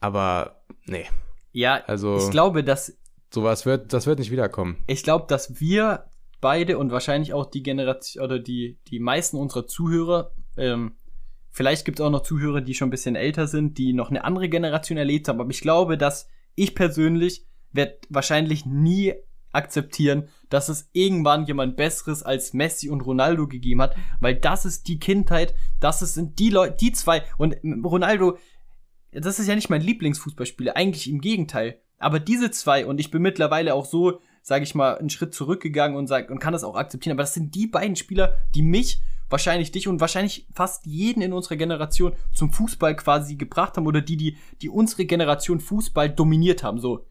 Aber, nee. Ja, also, ich glaube, dass. Sowas wird, das wird nicht wiederkommen. Ich glaube, dass wir beide und wahrscheinlich auch die Generation oder die, die meisten unserer Zuhörer, ähm, vielleicht gibt es auch noch Zuhörer, die schon ein bisschen älter sind, die noch eine andere Generation erlebt haben, aber ich glaube, dass ich persönlich wird wahrscheinlich nie akzeptieren, dass es irgendwann jemand Besseres als Messi und Ronaldo gegeben hat, weil das ist die Kindheit, das sind die Leute, die zwei und Ronaldo, das ist ja nicht mein Lieblingsfußballspieler, eigentlich im Gegenteil. Aber diese zwei und ich bin mittlerweile auch so, sage ich mal, einen Schritt zurückgegangen und sag und kann das auch akzeptieren. Aber das sind die beiden Spieler, die mich wahrscheinlich dich und wahrscheinlich fast jeden in unserer Generation zum Fußball quasi gebracht haben oder die, die, die unsere Generation Fußball dominiert haben. So,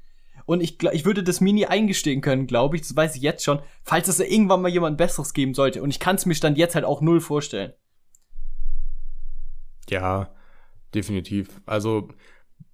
und ich, ich würde das Mini eingestehen können, glaube ich, das weiß ich jetzt schon, falls es irgendwann mal jemand Besseres geben sollte. Und ich kann es mir dann jetzt halt auch null vorstellen. Ja, definitiv. Also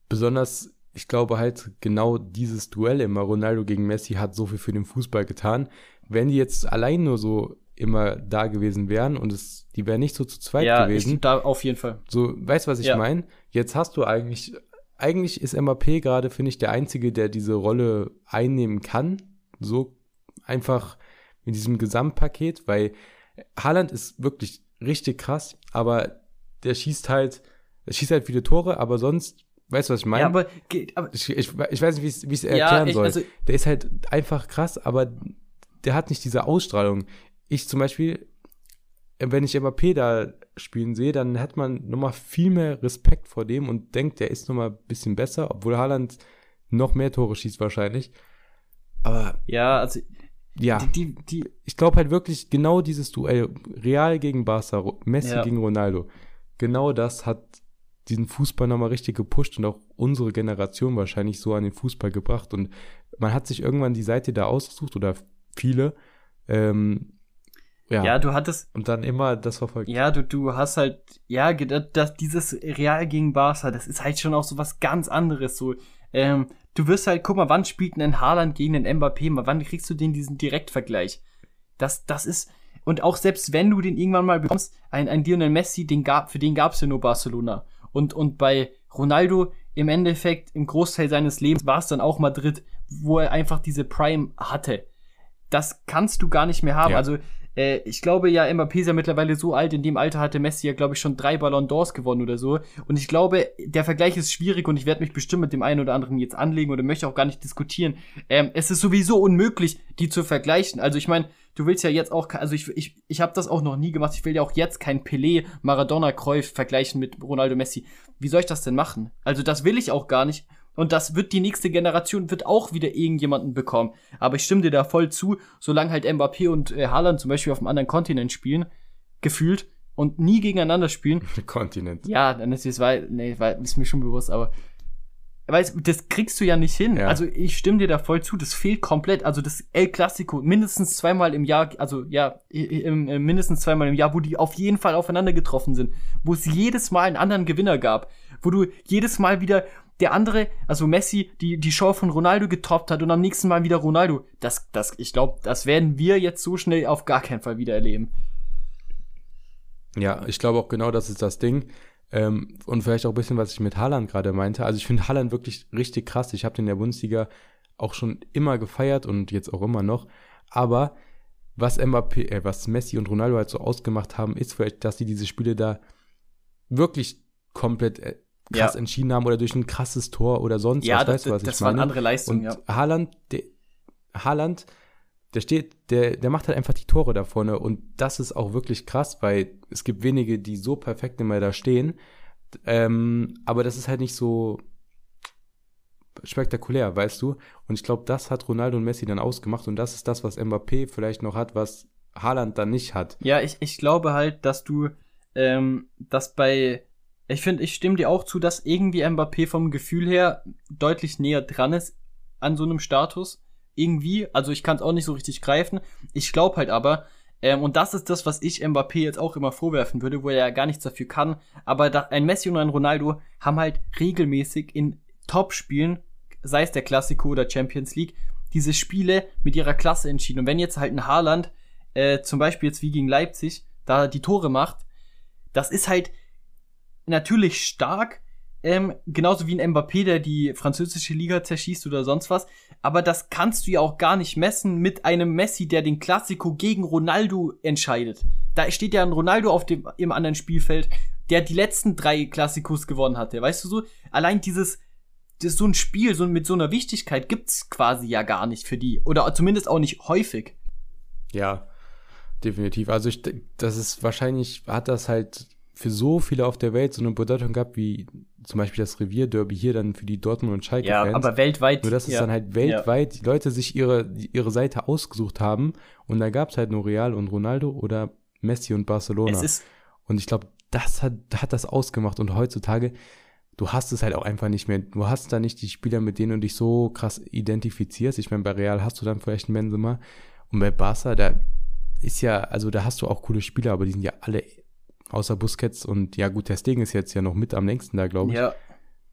besonders, ich glaube halt, genau dieses Duell immer, Ronaldo gegen Messi, hat so viel für den Fußball getan. Wenn die jetzt allein nur so immer da gewesen wären und es, die wären nicht so zu zweit ja, gewesen. Ja, da auf jeden Fall. So, weißt du, was ich ja. meine? Jetzt hast du eigentlich eigentlich ist MAP gerade, finde ich, der Einzige, der diese Rolle einnehmen kann. So einfach in diesem Gesamtpaket, weil Haaland ist wirklich richtig krass, aber der schießt halt, der schießt halt viele Tore, aber sonst, weißt du, was ich meine? Ja, aber, aber ich, ich, ich, weiß nicht, wie ich es erklären ja, ich, soll. Also, der ist halt einfach krass, aber der hat nicht diese Ausstrahlung. Ich zum Beispiel, wenn ich MAP da spielen sehe, dann hat man nochmal viel mehr Respekt vor dem und denkt, der ist nochmal ein bisschen besser, obwohl Haaland noch mehr Tore schießt wahrscheinlich. Aber ja, also ja, die, die, die ich glaube halt wirklich genau dieses Duell Real gegen Barca, Messi ja. gegen Ronaldo. Genau das hat diesen Fußball nochmal richtig gepusht und auch unsere Generation wahrscheinlich so an den Fußball gebracht und man hat sich irgendwann die Seite da ausgesucht oder viele ähm, ja, Ja, du hattest, und dann immer das verfolgt. ja, du, du hast halt, ja, das, dieses Real gegen Barca, das ist halt schon auch so was ganz anderes, so, ähm, du wirst halt, guck mal, wann spielt ein Haaland gegen den Mbappé, mal, wann kriegst du den diesen Direktvergleich? Das, das ist, und auch selbst wenn du den irgendwann mal bekommst, ein, ein Lionel Messi, den gab, für den gab's ja nur Barcelona. Und, und bei Ronaldo im Endeffekt, im Großteil seines Lebens war es dann auch Madrid, wo er einfach diese Prime hatte. Das kannst du gar nicht mehr haben. Ja. Also, äh, ich glaube ja, Mbappé ist ja mittlerweile so alt, in dem Alter hatte Messi ja, glaube ich, schon drei Ballon d'Ors gewonnen oder so. Und ich glaube, der Vergleich ist schwierig und ich werde mich bestimmt mit dem einen oder anderen jetzt anlegen oder möchte auch gar nicht diskutieren. Ähm, es ist sowieso unmöglich, die zu vergleichen. Also ich meine, du willst ja jetzt auch, also ich, ich, ich habe das auch noch nie gemacht. Ich will ja auch jetzt kein Pelé, Maradona, Cruyff vergleichen mit Ronaldo, Messi. Wie soll ich das denn machen? Also das will ich auch gar nicht. Und das wird die nächste Generation, wird auch wieder irgendjemanden bekommen. Aber ich stimme dir da voll zu, solange halt Mbappé und äh, Haaland zum Beispiel auf einem anderen Kontinent spielen, gefühlt, und nie gegeneinander spielen, *laughs* Kontinent. ja, dann ist es, weil, nee, weil, ist mir schon bewusst, aber, weißt, das kriegst du ja nicht hin. Ja. Also ich stimme dir da voll zu, das fehlt komplett. Also das El Clasico mindestens zweimal im Jahr, also ja, im, im, mindestens zweimal im Jahr, wo die auf jeden Fall aufeinander getroffen sind, wo es jedes Mal einen anderen Gewinner gab, wo du jedes Mal wieder der andere, also Messi, die die Show von Ronaldo getoppt hat und am nächsten Mal wieder Ronaldo. Das, das, ich glaube, das werden wir jetzt so schnell auf gar keinen Fall wieder erleben. Ja, ich glaube auch genau, das ist das Ding. Ähm, und vielleicht auch ein bisschen, was ich mit Haaland gerade meinte. Also ich finde Haaland wirklich richtig krass. Ich habe den in der Bundesliga auch schon immer gefeiert und jetzt auch immer noch. Aber was Mbappé, äh, was Messi und Ronaldo halt so ausgemacht haben, ist vielleicht, dass sie diese Spiele da wirklich komplett äh, krass Ja. entschieden haben oder durch ein krasses Tor oder sonst Ja, was. das, weißt du, was das ich waren meine? andere Leistungen, Und ja. Haaland, der, Haaland, der steht, der, der macht halt einfach die Tore da vorne und das ist auch wirklich krass, weil es gibt wenige, die so perfekt immer da stehen. Ähm, aber das ist halt nicht so spektakulär, weißt du? Und ich glaube, das hat Ronaldo und Messi dann ausgemacht und das ist das, was Mbappé vielleicht noch hat, was Haaland dann nicht hat. Ja, ich, ich glaube halt, dass du, ähm, dass bei, ich finde, ich stimme dir auch zu, dass irgendwie Mbappé vom Gefühl her deutlich näher dran ist an so einem Status. Irgendwie, also ich kann es auch nicht so richtig greifen. Ich glaube halt aber, ähm, und das ist das, was ich Mbappé jetzt auch immer vorwerfen würde, wo er ja gar nichts dafür kann, aber da, ein Messi und ein Ronaldo haben halt regelmäßig in Top-Spielen, sei es der Klassiko oder Champions League, diese Spiele mit ihrer Klasse entschieden. Und wenn jetzt halt ein Haaland äh, zum Beispiel jetzt wie gegen Leipzig, da die Tore macht, das ist halt natürlich stark, ähm, genauso wie ein Mbappé, der die französische Liga zerschießt oder sonst was, aber das kannst du ja auch gar nicht messen mit einem Messi, der den Klassiko gegen Ronaldo entscheidet. Da steht ja ein Ronaldo auf dem, im anderen Spielfeld, der die letzten drei Klassikos gewonnen hatte, weißt du so? Allein dieses, das so ein Spiel so mit so einer Wichtigkeit gibt's quasi ja gar nicht für die. Oder zumindest auch nicht häufig. Ja, definitiv. Also ich, das ist wahrscheinlich, hat das halt für so viele auf der Welt so eine Bedeutung gehabt, wie zum Beispiel das Revierderby hier dann für die Dortmund und Schalke Ja, Fans. aber weltweit. Nur dass es ja. dann halt weltweit die Leute sich ihre, ihre Seite ausgesucht haben und da gab es halt nur Real und Ronaldo oder Messi und Barcelona. Es ist, und ich glaube, das hat, hat das ausgemacht und heutzutage, du hast es halt auch einfach nicht mehr. Du hast da nicht die Spieler, mit denen du dich so krass identifizierst. Ich meine, bei Real hast du dann vielleicht einen Benzema und bei Barca, da ist ja, also da hast du auch coole Spieler, aber die sind ja alle außer Busquets und ja gut, der Stegen ist jetzt ja noch mit am längsten da, glaube ich ja,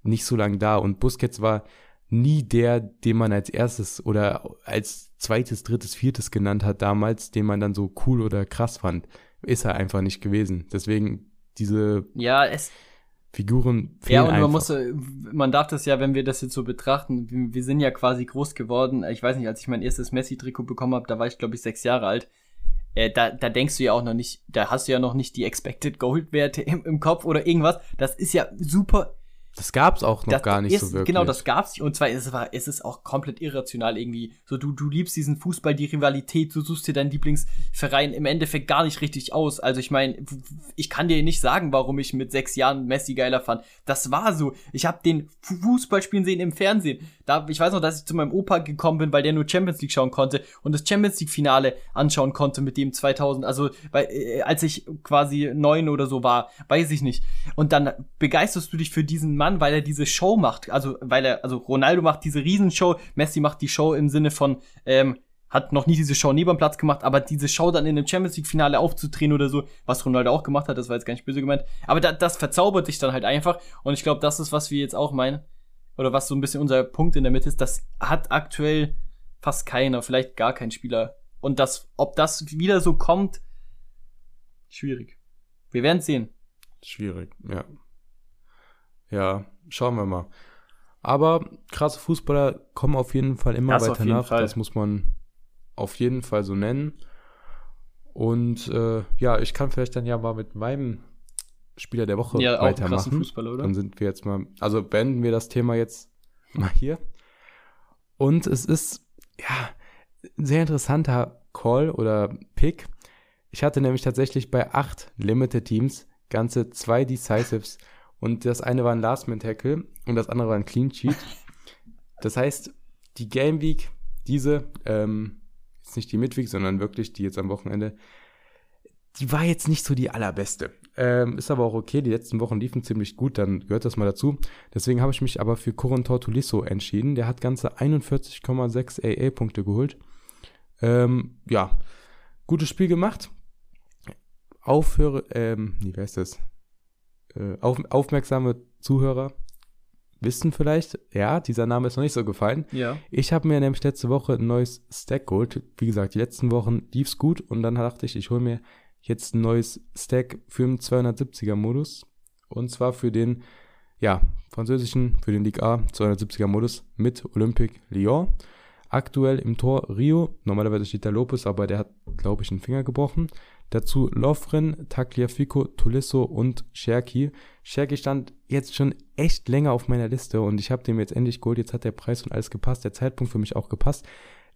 nicht so lange da. Und Busquets war nie der, den man als erstes oder als zweites, drittes, viertes genannt hat damals, den man dann so cool oder krass fand. Ist er einfach nicht gewesen. Deswegen diese ja, es, Figuren fehlen ja, und man einfach. muss, äh, man darf das ja, wenn wir das jetzt so betrachten, wir, wir sind ja quasi groß geworden. Ich weiß nicht, als ich mein erstes Messi-Trikot bekommen habe, da war ich, glaube ich, sechs Jahre alt. Äh, da, da denkst du ja auch noch nicht, da hast du ja noch nicht die Expected Gold-Werte im, im Kopf oder irgendwas. Das ist ja super das gab's auch noch das gar nicht ist, so wirklich. Genau, das gab's nicht. Und zwar ist es, war, es ist auch komplett irrational irgendwie. So, du, du liebst diesen Fußball, die Rivalität, du suchst dir deinen Lieblingsverein im Endeffekt gar nicht richtig aus. Also ich meine, ich kann dir nicht sagen, warum ich mit sechs Jahren Messi geiler fand. Das war so. Ich habe den Fußball spielen sehen im Fernsehen. Da, ich weiß noch, dass ich zu meinem Opa gekommen bin, weil der nur Champions League schauen konnte und das Champions League Finale anschauen konnte mit dem 2000. Also, weil, äh, als ich quasi neun oder so war, weiß ich nicht. Und dann begeisterst du dich für diesen Mann, weil er diese Show macht. Also, weil er, also Ronaldo macht diese Riesenshow, Messi macht die Show im Sinne von, ähm, hat noch nie diese Show neben Platz gemacht, aber diese Show dann in dem Champions League Finale aufzudrehen oder so, was Ronaldo auch gemacht hat, das war jetzt gar nicht böse gemeint, aber da, das verzaubert dich dann halt einfach und ich glaube, das ist, was wir jetzt auch meinen, oder was so ein bisschen unser Punkt in der Mitte ist, das hat aktuell fast keiner, vielleicht gar kein Spieler. Und das, ob das wieder so kommt, schwierig. Wir werden sehen. Schwierig, ja. Ja, schauen wir mal. Aber krasse Fußballer kommen auf jeden Fall immer Das weiter nach. Fall. Das muss man auf jeden Fall so nennen. Und äh, ja, ich kann vielleicht dann ja mal mit meinem Spieler der Woche Ja, weitermachen. Fußballer, oder? Dann sind wir jetzt mal, also beenden wir das Thema jetzt mal hier. Und es ist, ja, ein sehr interessanter Call oder Pick. Ich hatte nämlich tatsächlich bei acht Limited Teams ganze zwei Decisives und das eine war ein Last-Man-Tackle und das andere war ein Clean Sheet. *laughs* Das heißt, die Game Week, diese, ähm, jetzt nicht die Midweek, sondern wirklich die jetzt am Wochenende, die war jetzt nicht so die allerbeste. Ähm, ist aber auch okay, die letzten Wochen liefen ziemlich gut, dann gehört das mal dazu. Deswegen habe ich mich aber für Corentor Tulisso entschieden. Der hat ganze 41,6 AA-Punkte geholt. Ähm, ja, gutes Spiel gemacht. Aufhöre, ähm, wie heißt das? Äh, auf, aufmerksame Zuhörer wissen vielleicht, ja, dieser Name ist noch nicht so gefallen. Ja. Ich habe mir nämlich letzte Woche ein neues Stack geholt. Wie gesagt, die letzten Wochen lief's gut und dann dachte ich, ich hole mir jetzt ein neues Stack für den 270er Modus. Und zwar für den, ja, französischen, für den Ligue A 270er Modus mit Olympique Lyon. Aktuell im Tor Rio. Normalerweise steht da Lopez, aber der hat, glaube ich, einen Finger gebrochen. Dazu Lovren, Tagliafico, Tulisso und Sherky. Sherky stand jetzt schon echt länger auf meiner Liste und ich habe dem jetzt endlich geholt. Jetzt hat der Preis und alles gepasst, der Zeitpunkt für mich auch gepasst.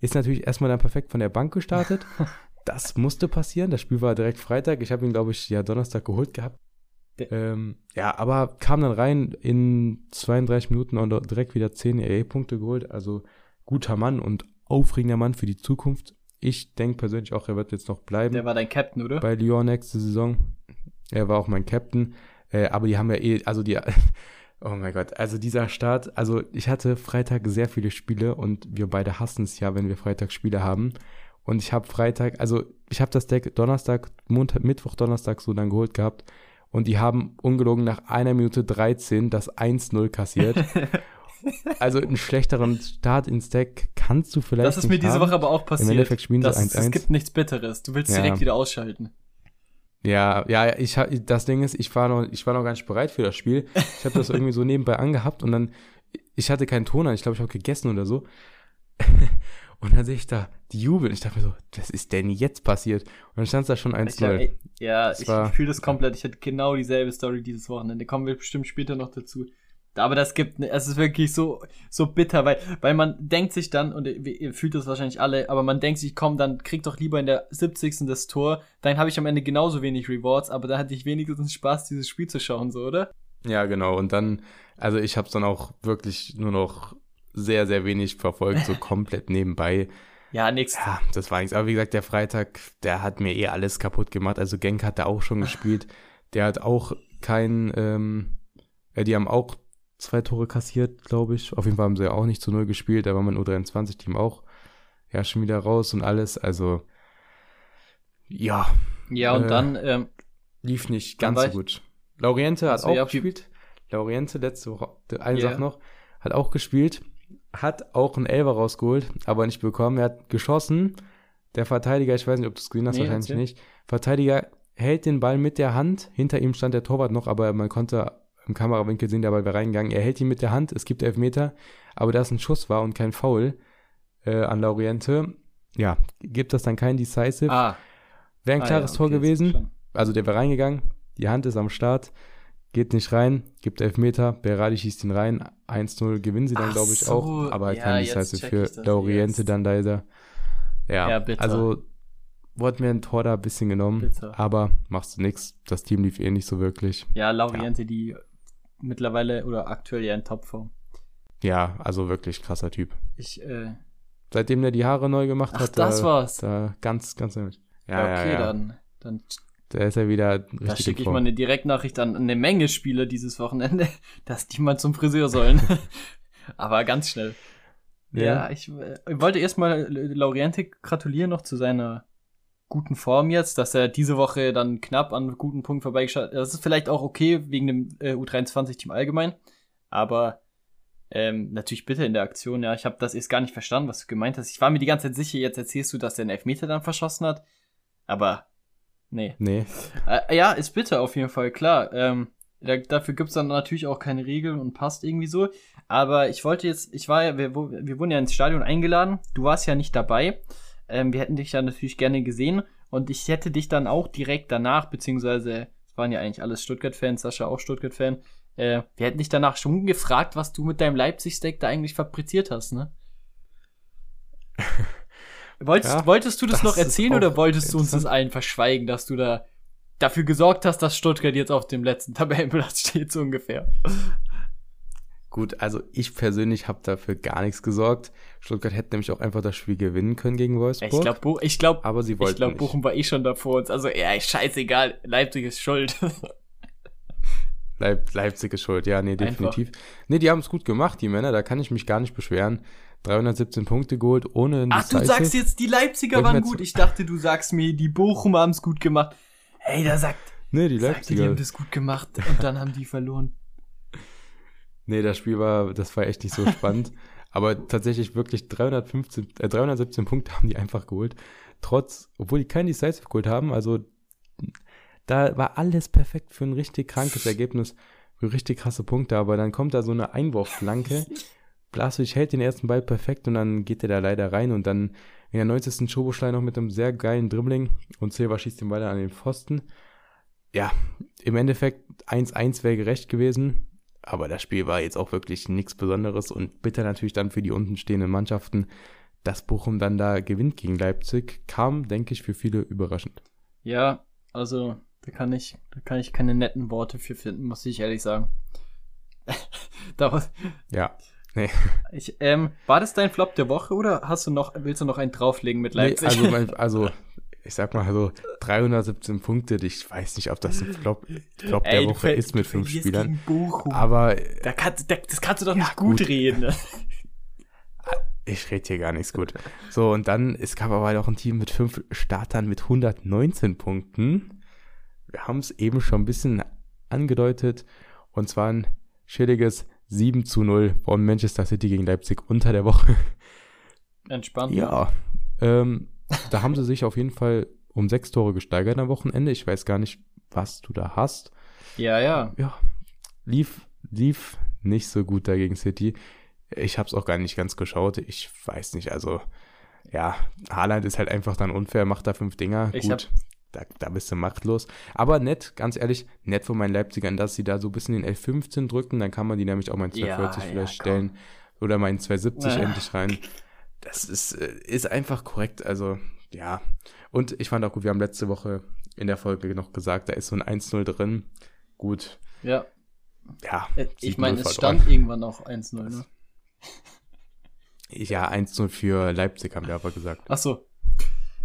Ist natürlich erstmal dann perfekt von der Bank gestartet. *laughs* Das musste passieren. Das Spiel war direkt Freitag. Ich habe ihn, glaube ich, ja Donnerstag geholt gehabt. Ähm, ja, aber kam dann rein in 32 Minuten und direkt wieder 10 EA-Punkte geholt. Also guter Mann und aufregender Mann für die Zukunft. Ich denke persönlich auch, er wird jetzt noch bleiben Der war dein Captain, oder? bei Lyon nächste Saison. Er war auch mein Captain. Äh, aber die haben ja eh, also die, *laughs* oh mein Gott, also dieser Start, also ich hatte Freitag sehr viele Spiele und wir beide hassen es ja, wenn wir Freitag Spiele haben. Und ich habe Freitag, also ich habe das Deck Donnerstag, Montag, Mittwoch, Donnerstag so dann geholt gehabt. Und die haben ungelogen nach einer Minute 13 das 1-0 kassiert. *laughs* *laughs* also einen schlechteren Start ins Deck kannst du vielleicht Das ist mir diese haben. Woche aber auch passiert. Endeffekt spielen sie das, es 1-1. gibt nichts Bitteres. Du willst Ja. direkt wieder ausschalten. Ja, ja, ich das Ding ist, ich war noch, ich war noch gar nicht bereit für das Spiel. Ich habe das irgendwie so nebenbei *laughs* angehabt und dann, ich hatte keinen Ton an, ich glaube, ich habe gegessen oder so. *laughs* Und dann sehe ich da die Jubel. Ich dachte mir so, was ist denn jetzt passiert? Und dann stand da schon Ich, glaub, 1-0. ey, ja, Das ich fühle das komplett. Ich hatte genau dieselbe Story dieses Wochenende. Kommen wir bestimmt später noch dazu. Aber das gibt, es ist wirklich so, so bitter, weil, weil man denkt sich dann, und ihr, ihr fühlt das wahrscheinlich alle, aber man denkt sich, komm, dann krieg doch lieber in der 70. das Tor, dann habe ich am Ende genauso wenig Rewards, aber da hatte ich wenigstens Spaß, dieses Spiel zu schauen, so, oder? Ja, genau. Und dann, also ich habe es dann auch wirklich nur noch sehr, sehr wenig verfolgt, so *laughs* komplett nebenbei. Ja, nix. Ja, das war nichts. Aber wie gesagt, der Freitag, der hat mir eh alles kaputt gemacht. Also Genk hat da auch schon *laughs* gespielt. Der hat auch kein, ähm, die haben auch zwei Tore kassiert, glaube ich. Auf jeden Fall haben sie ja auch nicht zu null gespielt. Da war mein U23-Team auch ja schon wieder raus und alles. Also ja, Ja, und Äh, dann, ähm, lief nicht ganz so gut. Lauriente hat auch ja, gespielt. Lauriente letzte Woche, eine Ja. Sache noch, hat auch gespielt, hat auch einen Elber rausgeholt, aber nicht bekommen. Er hat geschossen. Der Verteidiger, ich weiß nicht, ob du es gesehen hast, Nee, wahrscheinlich erzähl. nicht. Verteidiger hält den Ball mit der Hand. Hinter ihm stand der Torwart noch, aber man konnte im Kamerawinkel sehen, der Ball wäre reingegangen. Er hält ihn mit der Hand. Es gibt Elfmeter, aber da es ein Schuss war und kein Foul äh, an Lauriente, ja, gibt das dann kein Decisive. ah. Wäre ein ah, klares ja, Tor okay, jetzt gewesen also der wäre reingegangen, die Hand ist am Start, geht nicht rein, gibt Elfmeter, Berardi schießt ihn rein, 1-0 gewinnen sie dann, glaube ich, so, auch, aber ja, kein Decisive für Lauriente jetzt. dann leider. Ja, Ja, bitter. also wurde mir ein Tor da ein bisschen genommen, Bitter. aber machst du nix, das Team lief eh nicht so wirklich. Ja, Lauriente, die mittlerweile oder aktuell ja in Topform. Ja, also wirklich krasser Typ. Ich, äh, Seitdem der die Haare neu gemacht ach, hat, das da, war's. da ganz, ganz nämlich. Ja, Ja, okay, ja, ja. dann, dann Da ist er wieder da richtig schicke in ich mal eine Direktnachricht an eine Menge Spieler dieses Wochenende, *laughs* dass die mal zum Friseur sollen. *laughs* Aber ganz schnell. Ja, ja ich, äh, wollte erstmal Lauriente gratulieren noch zu seiner guten Form jetzt, dass er diese Woche dann knapp an einem guten Punkt vorbeigeschaut hat. Das ist vielleicht auch okay wegen dem äh, U23-Team allgemein, aber ähm, natürlich bitte in der Aktion, ja. Ich habe das erst gar nicht verstanden, was du gemeint hast. Ich war mir die ganze Zeit sicher, jetzt erzählst du, dass er einen Elfmeter dann verschossen hat. Aber nee. Nee. Äh, ja, ist bitte auf jeden Fall, klar. Ähm, da, dafür gibt's dann natürlich auch keine Regeln und passt irgendwie so. Aber ich wollte jetzt, ich war ja, wir, wir wurden ja ins Stadion eingeladen. Du warst ja nicht dabei. Ähm, wir hätten dich ja natürlich gerne gesehen. Und ich hätte dich dann auch direkt danach, beziehungsweise es waren ja eigentlich alles Stuttgart-Fans, Sascha auch Stuttgart-Fan, äh, wir hätten dich danach schon gefragt, was du mit deinem Leipzig-Steak da eigentlich fabriziert hast, ne? *laughs* wolltest, ja, wolltest du das, das noch erzählen oder wolltest du uns das allen verschweigen, dass du da dafür gesorgt hast, dass Stuttgart jetzt auf dem letzten Tabellenplatz *laughs* steht, so ungefähr? Gut, also ich persönlich habe dafür gar nichts gesorgt. Stuttgart hätte nämlich auch einfach das Spiel gewinnen können gegen Wolfsburg. Ich glaube, ich glaub, aber sie wollten Ich glaube, Bochum war eh schon da vor uns. Also, ja, scheißegal. Leipzig ist schuld. *laughs* Leip Leipzig ist schuld, ja, nee, definitiv. Einfach. Nee, die haben es gut gemacht, die Männer, da kann ich mich gar nicht beschweren. 317 Punkte geholt, ohne ein Ach, du sagst jetzt, die Leipziger waren gut. Ich dachte, du sagst mir, die Bochum haben es gut gemacht. Ey, da sagt. Nee, die Leipziger. die haben das gut gemacht und dann haben die verloren. Nee, das Spiel war, das war echt nicht so spannend. *laughs* Aber tatsächlich wirklich 315, äh, 317 Punkte haben die einfach geholt. Trotz, obwohl die keinen Decisive geholt haben, also da war alles perfekt für ein richtig krankes Ergebnis, für richtig krasse Punkte, aber dann kommt da so eine Einwurfflanke. *laughs* Blaswig hält den ersten Ball perfekt und dann geht er da leider rein und dann in der 90. Schoboschlei noch mit einem sehr geilen Dribbling und Silva schießt den Ball an den Pfosten. Ja, im Endeffekt 1-1 wäre gerecht gewesen, aber das Spiel war jetzt auch wirklich nichts Besonderes und bitter natürlich dann für die untenstehenden Mannschaften, dass Bochum dann da gewinnt gegen Leipzig, kam, denke ich, für viele überraschend. Ja, also da kann ich, da kann ich keine netten Worte für finden, muss ich ehrlich sagen. *laughs* Daraus, ja. Nee. *laughs* Ich, ähm, war das dein Flop der Woche oder hast du noch, willst du noch einen drauflegen mit Leipzig? Nee, also, mein, *laughs* also, ich sag mal so, 317 Punkte, ich weiß nicht, ob das ein Flop, Flop Ey, der Woche ist mit fünf Spielern. Aber. Da kann, da, das kannst du doch ja, nicht gut, gut reden. *laughs* Ich rede hier gar nichts gut. So, und dann, es gab aber auch ein Team mit fünf Startern mit 119 Punkten wir haben es eben schon ein bisschen angedeutet, und zwar ein schilliges 7 zu 0 von Manchester City gegen Leipzig unter der Woche. Entspannt. Ja, ähm, da haben sie sich auf jeden Fall um sechs Tore gesteigert am Wochenende. Ich weiß gar nicht, was du da hast. Ja, ja. Ja, lief, lief nicht so gut dagegen City. Ich habe es auch gar nicht ganz geschaut. Ich weiß nicht, also ja, Haaland ist halt einfach dann unfair, macht da fünf Dinger. Ich Gut da, da bist du machtlos. Aber nett, ganz ehrlich, nett von meinen Leipzigern, dass sie da so ein bisschen den L15 drücken, dann kann man die nämlich auch mal in 240 ja, vielleicht ja, stellen oder mal in 270 ja. endlich rein. Das ist, äh, ist einfach korrekt, also ja. Und ich fand auch gut, wir haben letzte Woche in der Folge noch gesagt, da ist so ein 1-0 drin. Gut. Ja. Ja. Äh, ich meine, es stand irgendwann noch 1-0, ne? Ja, 1-0 für Leipzig haben wir aber gesagt. Ach so.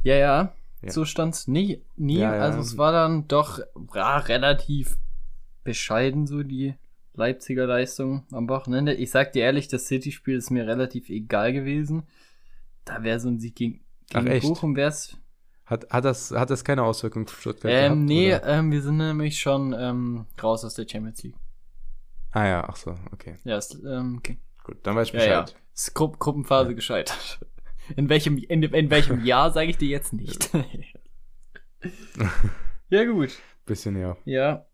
Ja, ja. Ja. So stand's nie, nie. Ja, ja. Also es war dann doch ja, relativ bescheiden so die Leipziger Leistung am Wochenende. Ich sag dir ehrlich, das City-Spiel ist mir relativ egal gewesen. Da wäre so ein Sieg gegen, gegen Ach, Bochum wär's. Hat, hat, das, hat das keine Auswirkung für Stuttgart ähm, gehabt? Nee, ähm, wir sind nämlich schon ähm, raus aus der Champions League. Ah ja, ach so, okay. Ja, ist, ähm, okay. Gut, dann weiß ich Bescheid. Ja, ja. Ist Gru Gruppenphase gescheitert. *laughs* In welchem, in, in welchem *laughs* Jahr sage ich dir jetzt nicht. *laughs* ja, gut. Bisschen, ja. Ja.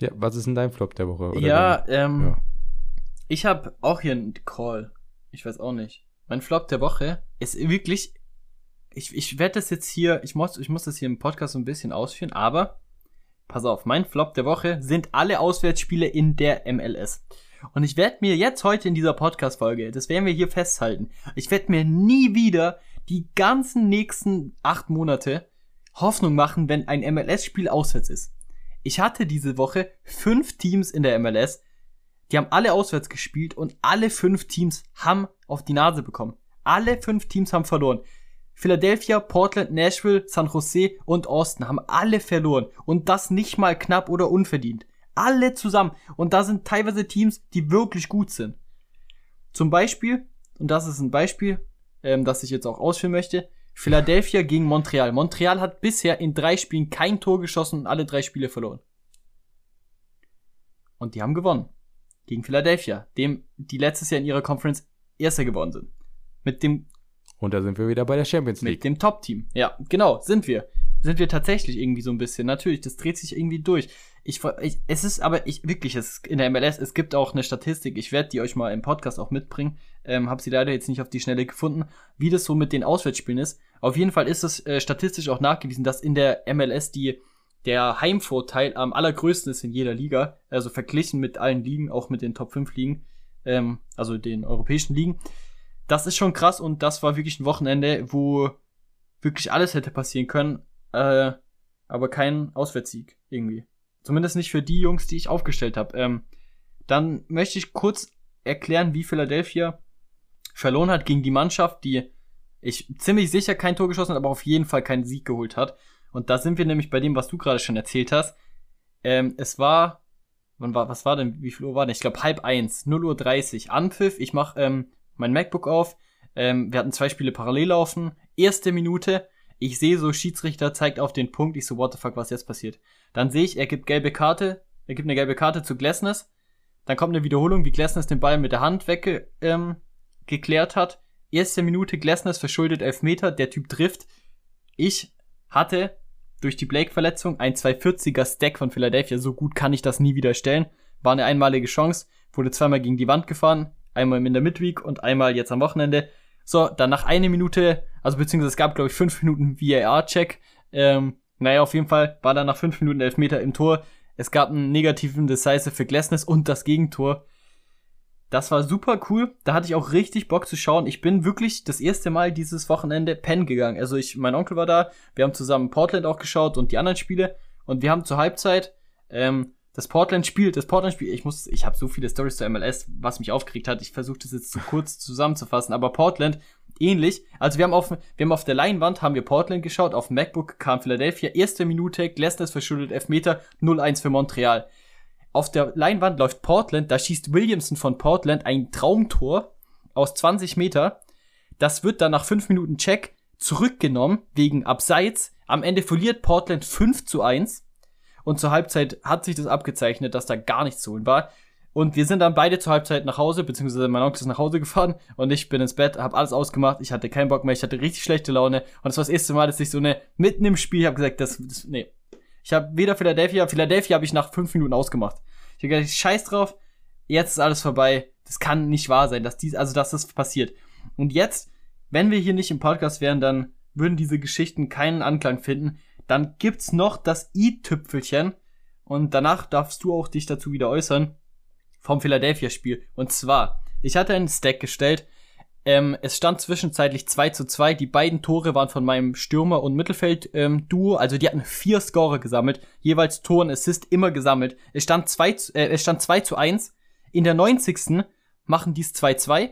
Ja, was ist denn dein Flop der Woche? Oder ja, ähm, ja. ich habe auch hier einen Call. Ich weiß auch nicht. Mein Flop der Woche ist wirklich, ich, ich werde das jetzt hier, ich muss, ich muss das hier im Podcast so ein bisschen ausführen, aber pass auf, mein Flop der Woche sind alle Auswärtsspiele in der MLS. Und ich werde mir jetzt heute in dieser Podcast-Folge, das werden wir hier festhalten, ich werde mir nie wieder die ganzen nächsten acht Monate Hoffnung machen, wenn ein MLS-Spiel auswärts ist. Ich hatte diese Woche fünf Teams in der MLS, die haben alle auswärts gespielt und alle fünf Teams haben auf die Nase bekommen. Alle fünf Teams haben verloren. Philadelphia, Portland, Nashville, San Jose und Austin haben alle verloren und das nicht mal knapp oder unverdient. Alle zusammen. Und da sind teilweise Teams, die wirklich gut sind. Zum Beispiel und das ist ein Beispiel, ähm, das ich jetzt auch ausführen möchte. Philadelphia gegen Montreal. Montreal hat bisher in drei Spielen kein Tor geschossen und alle drei Spiele verloren. Und die haben gewonnen. Gegen Philadelphia, dem die letztes Jahr in ihrer Conference Erster geworden sind. Mit dem Und da sind wir wieder bei der Champions mit League. dem Top-Team. Ja, genau, sind wir. Sind wir tatsächlich irgendwie so ein bisschen. Natürlich, das dreht sich irgendwie durch. Ich, ich es ist aber ich wirklich, es ist in der MLS, es gibt auch eine Statistik. Ich werde die euch mal im Podcast auch mitbringen. Ähm, habe sie leider jetzt nicht auf die Schnelle gefunden, wie das so mit den Auswärtsspielen ist. Auf jeden Fall ist es äh, statistisch auch nachgewiesen, dass in der MLS die der Heimvorteil am allergrößten ist in jeder Liga, also verglichen mit allen Ligen, auch mit den Top 5 Ligen, ähm, also den europäischen Ligen. Das ist schon krass und das war wirklich ein Wochenende, wo wirklich alles hätte passieren können, äh, aber kein Auswärtssieg irgendwie. Zumindest nicht für die Jungs, die ich aufgestellt habe. Ähm, dann möchte ich kurz erklären, wie Philadelphia verloren hat gegen die Mannschaft, die ich ziemlich sicher kein Tor geschossen hat, aber auf jeden Fall keinen Sieg geholt hat. Und da sind wir nämlich bei dem, was du gerade schon erzählt hast. Ähm, es war, wann war, was war denn, wie viel Uhr war denn? Ich glaube halb eins, 0 Uhr 30, Anpfiff. Ich mache ähm, mein MacBook auf. Ähm, wir hatten zwei Spiele parallel laufen. Erste Minute. Ich sehe so, Schiedsrichter zeigt auf den Punkt. Ich so, what the fuck, was jetzt passiert? Dann sehe ich, er gibt gelbe Karte. Er gibt eine gelbe Karte zu Glessness. Dann kommt eine Wiederholung, wie Glessness den Ball mit der Hand wegge ähm, hat. Erste Minute, Glessness verschuldet Elfmeter. Der Typ trifft. Ich hatte durch die Blake-Verletzung ein 240er Stack von Philadelphia. So gut kann ich das nie wieder stellen. War eine einmalige Chance. Wurde zweimal gegen die Wand gefahren. Einmal in der Midweek und einmal jetzt am Wochenende. So, dann nach einer Minute, also beziehungsweise es gab, glaube ich, fünf Minuten VAR-Check. Ähm, naja, auf jeden Fall war dann nach fünf Minuten Elfmeter im Tor. Es gab einen negativen Decisive für Glessness und das Gegentor. Das war super cool. Da hatte ich auch richtig Bock zu schauen. Ich bin wirklich das erste Mal dieses Wochenende pennen gegangen. Also ich, mein Onkel war da. Wir haben zusammen Portland auch geschaut und die anderen Spiele. Und wir haben zur Halbzeit ähm, das Portland-Spiel, das Portland-Spiel. Ich muss, ich habe so viele Stories zur MLS, was mich aufgeregt hat. Ich versuche das jetzt zu kurz zusammenzufassen. Aber Portland ähnlich. Also wir haben auf, wir haben auf der Leinwand haben wir Portland geschaut. Auf MacBook kam Philadelphia. Erste Minute, Glessness verschuldet Elfmeter, 0-1 für Montreal auf der Leinwand läuft Portland, da schießt Williamson von Portland ein Traumtor aus 20 Meter. Das wird dann nach 5 Minuten Check zurückgenommen wegen Abseits. Am Ende verliert Portland 5 zu 1. Und zur Halbzeit hat sich das abgezeichnet, dass da gar nichts zu holen war. Und wir sind dann beide zur Halbzeit nach Hause, beziehungsweise mein Onkel ist nach Hause gefahren und ich bin ins Bett, habe alles ausgemacht, ich hatte keinen Bock mehr, ich hatte richtig schlechte Laune. Und das war das erste Mal, dass ich so eine, mitten im Spiel habe gesagt, das, das, nee, ich habe weder Philadelphia, Philadelphia habe ich nach fünf Minuten ausgemacht. Ich habe gedacht, scheiß drauf, jetzt ist alles vorbei. Das kann nicht wahr sein, dass dies, also dass das passiert. Und jetzt, wenn wir hier nicht im Podcast wären, dann würden diese Geschichten keinen Anklang finden. Dann gibt's noch das i-Tüpfelchen und danach darfst du auch dich dazu wieder äußern vom Philadelphia-Spiel. Und zwar, ich hatte einen Stack gestellt ähm, es stand zwischenzeitlich 2 zu 2. Die beiden Tore waren von meinem Stürmer- und Mittelfeld-Duo. Ähm, also die hatten vier Scorer gesammelt. Jeweils Tor und Assist immer gesammelt. Es stand 2, zu, äh, es stand 2 zu 1. In der 90. machen dies 2-2.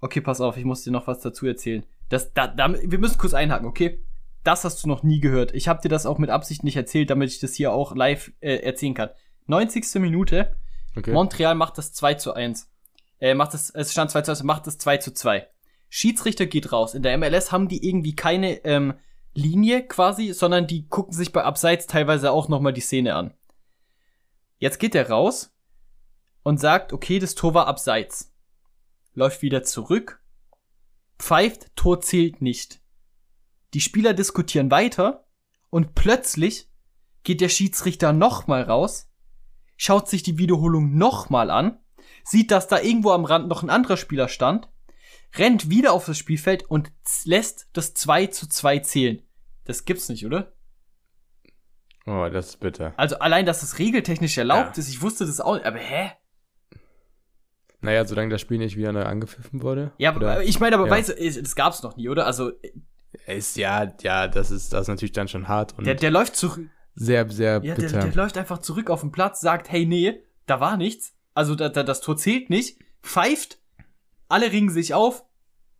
Okay, pass auf, ich muss dir noch was dazu erzählen. Das, da, da, wir müssen kurz einhaken, okay? Das hast du noch nie gehört. Ich habe dir das auch mit Absicht nicht erzählt, damit ich das hier auch live äh, erzählen kann. 90. Minute. Okay. Montreal macht das 2 zu 1 äh, macht es, es stand 2 zu 1, macht es 2 zu 2. Schiedsrichter geht raus. In der MLS haben die irgendwie keine ähm, Linie quasi, sondern die gucken sich bei Abseits teilweise auch nochmal die Szene an. Jetzt geht er raus und sagt, okay, das Tor war Abseits. Läuft wieder zurück, pfeift, Tor zählt nicht. Die Spieler diskutieren weiter und plötzlich geht der Schiedsrichter nochmal raus, schaut sich die Wiederholung nochmal an sieht, dass da irgendwo am Rand noch ein anderer Spieler stand, rennt wieder auf das Spielfeld und lässt das 2 zu 2 zählen. Das gibt's nicht, oder? Oh, das ist bitter. Also allein, dass es regeltechnisch erlaubt ja. ist, ich wusste das auch aber hä? Naja, solange das Spiel nicht wieder neu angepfiffen wurde. Ja, aber ich meine, aber ja. weißt du, das gab's noch nie, oder? Also. Ist, ja, ja, das ist, das ist natürlich dann schon hart und. Der, der läuft zurück. Sehr, sehr ja, bitter. Der, der läuft einfach zurück auf den Platz, sagt, hey, nee, da war nichts also da, da, das Tor zählt nicht, pfeift, alle ringen sich auf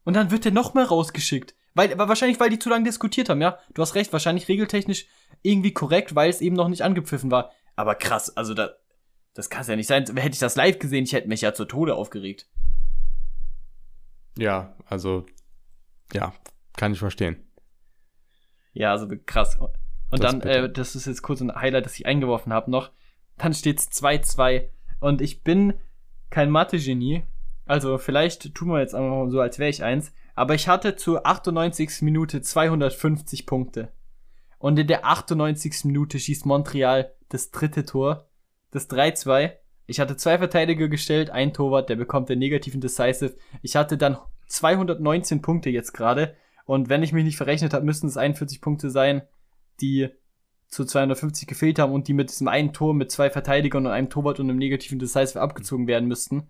und dann wird er noch mal rausgeschickt. Weil, aber wahrscheinlich, weil die zu lange diskutiert haben, ja. Du hast recht, wahrscheinlich regeltechnisch irgendwie korrekt, weil es eben noch nicht angepfiffen war. Aber krass, also da, das kann ja nicht sein. Hätte ich das live gesehen, ich hätte mich ja zu Tode aufgeregt. Ja, also, ja, kann ich verstehen. Ja, also krass. Und Das dann, äh, das ist jetzt kurz ein Highlight, das ich eingeworfen habe noch. Dann steht's 2-2. Und ich bin kein Mathe-Genie. Also vielleicht tun wir jetzt einfach so, als wäre ich eins. Aber ich hatte zur 98. Minute 250 Punkte. Und in der 98. Minute schießt Montreal das dritte Tor. Das 3-2. Ich hatte zwei Verteidiger gestellt, ein Torwart, der bekommt den negativen Decisive. Ich hatte dann 219 Punkte jetzt gerade. Und wenn ich mich nicht verrechnet habe, müssten es 41 Punkte sein, die zu 250 gefehlt haben und die mit diesem einen Tor mit zwei Verteidigern und einem Torwart und einem negativen Decisive abgezogen werden müssten.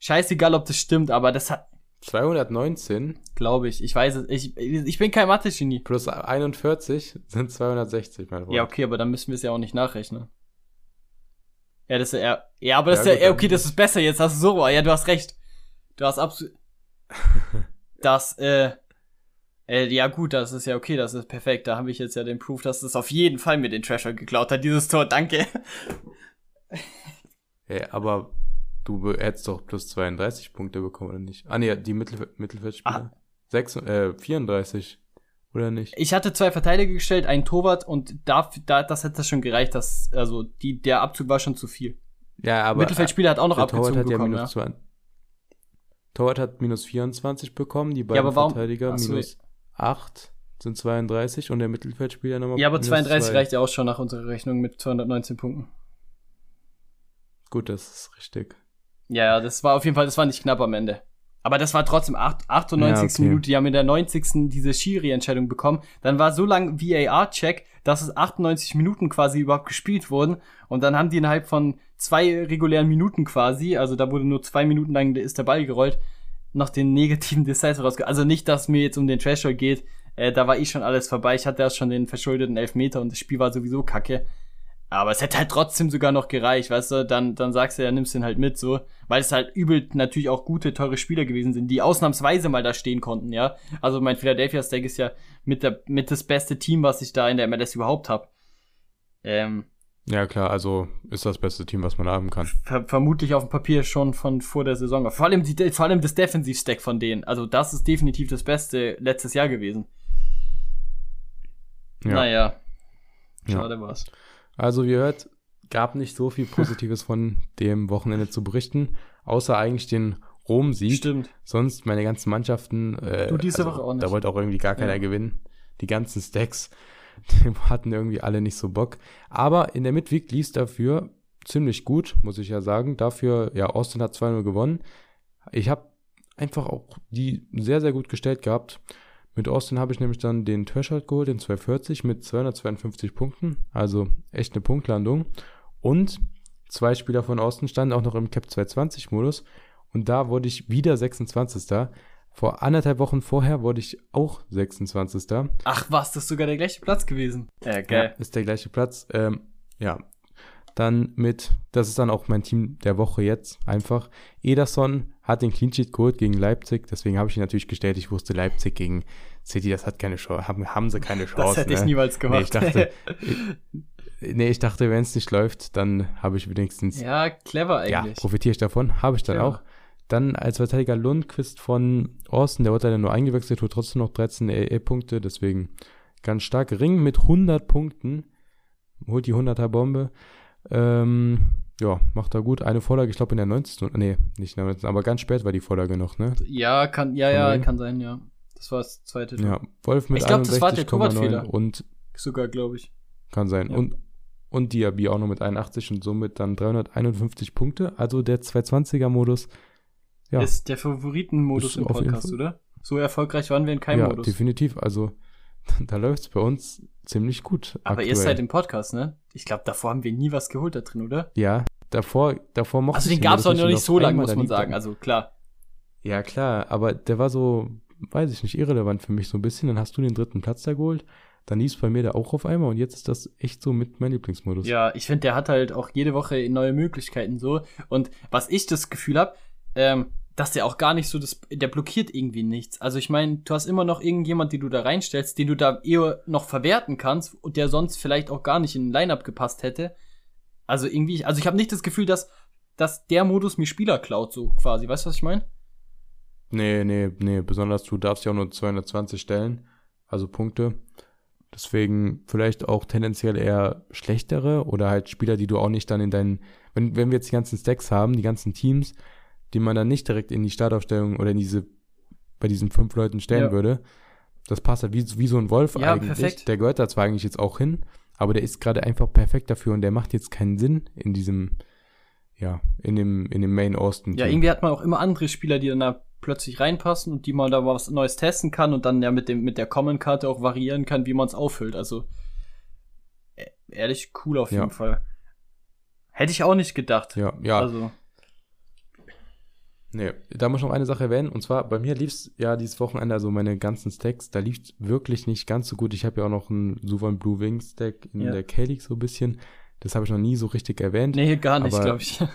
Scheißegal, ob das stimmt, aber das hat, 219 glaube ich, ich weiß es, ich, ich bin kein Mathe-Genie. plus 41 sind 260, mein Freund. Ja, okay, aber dann müssen wir es ja auch nicht nachrechnen. Ja, das ist ja, ja, aber das Ja, ist ja, gut, okay, das ist besser jetzt, hast du so, ja, du hast recht. Du hast absolut, *laughs* das, äh, äh, ja gut, das ist ja okay, das ist perfekt, da habe ich jetzt ja den Proof, dass es auf jeden Fall mir den Treasure geklaut hat, dieses Tor, danke. *laughs* Hey, aber du hättest doch plus 32 Punkte bekommen, oder nicht? Ah, nee, die Mittelf Mittelfeldspieler. Sechs, äh, 34, oder nicht? Ich hatte zwei Verteidiger gestellt, einen Torwart und da, da das hätte schon gereicht, dass, also, die, der Abzug war schon zu viel. Ja, aber Mittelfeldspieler hat auch noch der Torwart abgezogen hat ja bekommen, minus ja. 20. Torwart hat minus 24 bekommen, die Ja, beiden warum- Verteidiger minus 8 sind 32 und der Mittelfeldspieler nochmal Ja, aber minus 32 zwei. reicht ja auch schon nach unserer Rechnung mit 219 Punkten. Gut, das ist richtig. Ja, das war auf jeden Fall, das war nicht knapp am Ende. Aber das war trotzdem acht- 98. Ja, okay. Minute. Die haben in der 90. diese Schiri-Entscheidung bekommen. Dann war so lang VAR-Check, dass es 98 Minuten quasi überhaupt gespielt wurden. Und dann haben die innerhalb von zwei regulären Minuten quasi, also da wurde nur zwei Minuten lang ist der Ball gerollt, noch den negativen *laughs* Decisive rausge... Also nicht, dass mir jetzt um den Treasure geht. Äh, da war eh schon alles vorbei. Ich hatte erst schon den verschuldeten Elfmeter und das Spiel war sowieso kacke. Aber es hätte halt trotzdem sogar noch gereicht, weißt du, dann, dann sagst du, ja, nimmst den halt mit, so. Weil es halt übel natürlich auch gute, teure Spieler gewesen sind, die ausnahmsweise mal da stehen konnten, ja. Also mein Philadelphia Steak ist ja mit, der, mit das beste Team, was ich da in der MLS überhaupt hab. Ähm, Ja, klar, also ist das beste Team, was man haben kann. ver vermutlich auf dem Papier schon von vor der Saison. Vor allem, die, vor allem das Defensivstack von denen. Also das ist definitiv das Beste letztes Jahr gewesen. Ja. Naja. Ja. Schade war's. Also, wie ihr hört, gab nicht so viel Positives von dem Wochenende zu berichten, außer eigentlich den Rom-Sieg. Stimmt. Sonst meine ganzen Mannschaften. Äh, Du diese Woche auch nicht. Da wollte auch irgendwie gar keiner Ja. gewinnen. Die ganzen Stacks, *laughs* hatten irgendwie alle nicht so Bock. Aber in der Midweek lief dafür ziemlich gut, muss ich ja sagen. Dafür, ja, Austin hat 2-0 gewonnen. Ich habe einfach auch die sehr, sehr gut gestellt gehabt. Mit Austin habe ich nämlich dann den Threshold geholt, den 240 mit 252 Punkten. Also echt eine Punktlandung. Und zwei Spieler von Austin standen auch noch im Cap 220 Modus. Und da wurde ich wieder 26. Vor anderthalb Wochen vorher wurde ich auch 26. Ach was, das ist sogar der gleiche Platz gewesen. Äh, Ja, geil. ist der gleiche Platz. Ähm, ja. Dann mit, das ist dann auch mein Team der Woche jetzt einfach. Ederson hat den Clean Sheet geholt gegen Leipzig, deswegen habe ich ihn natürlich gestellt. Ich wusste, Leipzig gegen City, das hat keine Chance, haben, haben sie keine Chance. Das hätte ich ne? niemals gemacht. *laughs* Nee, ich dachte, nee, ich dachte, wenn es nicht läuft, dann habe ich wenigstens ja, clever ja, eigentlich. profitiere ich davon. Habe ich dann Ja. auch. Dann als Verteidiger Lundquist von Austin, der wurde dann nur eingewechselt, tut trotzdem noch 13 EE-Punkte, deswegen ganz stark. Ring mit 100 Punkten, holt die 100er Bombe. Ähm, ja, macht er gut. Eine Vorlage, ich glaube in der 90. Nee, nicht in der 90. Aber ganz spät war die Vorlage noch, ne? ja, kann, ja, ja, kann sein, ja. Das war das zweite. Tor. Ja, Wolf mit Ich glaub, das war der 61,9 Torwartfehler. und Sogar, glaube ich. kann sein. Ja. Und, und Diaby auch noch mit 81 und somit dann 351 Punkte. Also der 220er-Modus. Ja. Ist der Favoritenmodus im Podcast, oder? So erfolgreich waren wir in keinem ja, Modus. definitiv. Also *laughs* da läuft es bei uns ziemlich gut. Aber ihr aktuell. seid im Podcast, ne? Ich glaube, davor haben wir nie was geholt da drin, oder? Ja, davor, davor mochte Also den gab es auch noch nicht so lange, muss man sagen. Also klar. Ja, klar, aber der war so, weiß ich nicht, irrelevant für mich so ein bisschen. Dann hast du den dritten Platz da geholt. Dann lief es bei mir da auch auf einmal und jetzt ist das echt so mit mein Lieblingsmodus. Ja, ich finde, der hat halt auch jede Woche neue Möglichkeiten so. Und was ich das Gefühl habe, ähm, dass der auch gar nicht so, das, der blockiert irgendwie nichts. Also ich meine, du hast immer noch irgendjemand, den du da reinstellst, den du da eher noch verwerten kannst und der sonst vielleicht auch gar nicht in den Line-Up gepasst hätte. Also irgendwie, also ich habe nicht das Gefühl, dass, dass der Modus mir Spieler klaut, so quasi. Weißt du, was ich meine? Nee, nee, nee. Besonders du darfst ja auch nur 220 stellen, also Punkte. Deswegen vielleicht auch tendenziell eher schlechtere oder halt Spieler, die du auch nicht dann in deinen, wenn, wenn wir jetzt die ganzen Stacks haben, die ganzen Teams, die man dann nicht direkt in die Startaufstellung oder in diese, bei diesen fünf Leuten stellen Ja. würde, das passt halt wie, wie so ein Wolf Ja, eigentlich. perfekt. Der gehört da zwar eigentlich jetzt auch hin, aber der ist gerade einfach perfekt dafür und der macht jetzt keinen Sinn in diesem, ja, in dem, in dem Main Austin. Ja, irgendwie hat man auch immer andere Spieler, die dann da plötzlich reinpassen und die man da was Neues testen kann und dann ja mit dem mit der Common-Karte auch variieren kann, wie man es auffüllt. Also e- ehrlich cool auf Ja. jeden Fall. Hätte ich auch nicht gedacht. Ja, ja. Also, Nee, da muss ich noch eine Sache erwähnen. Und zwar, bei mir lief's ja dieses Wochenende, also meine ganzen Stacks, da lief's wirklich nicht ganz so gut. Ich habe ja auch noch einen Suvan Blue Wing Stack in Ja. der K-League so ein bisschen. Das habe ich noch nie so richtig erwähnt. nee, gar nicht, glaube ich. *laughs*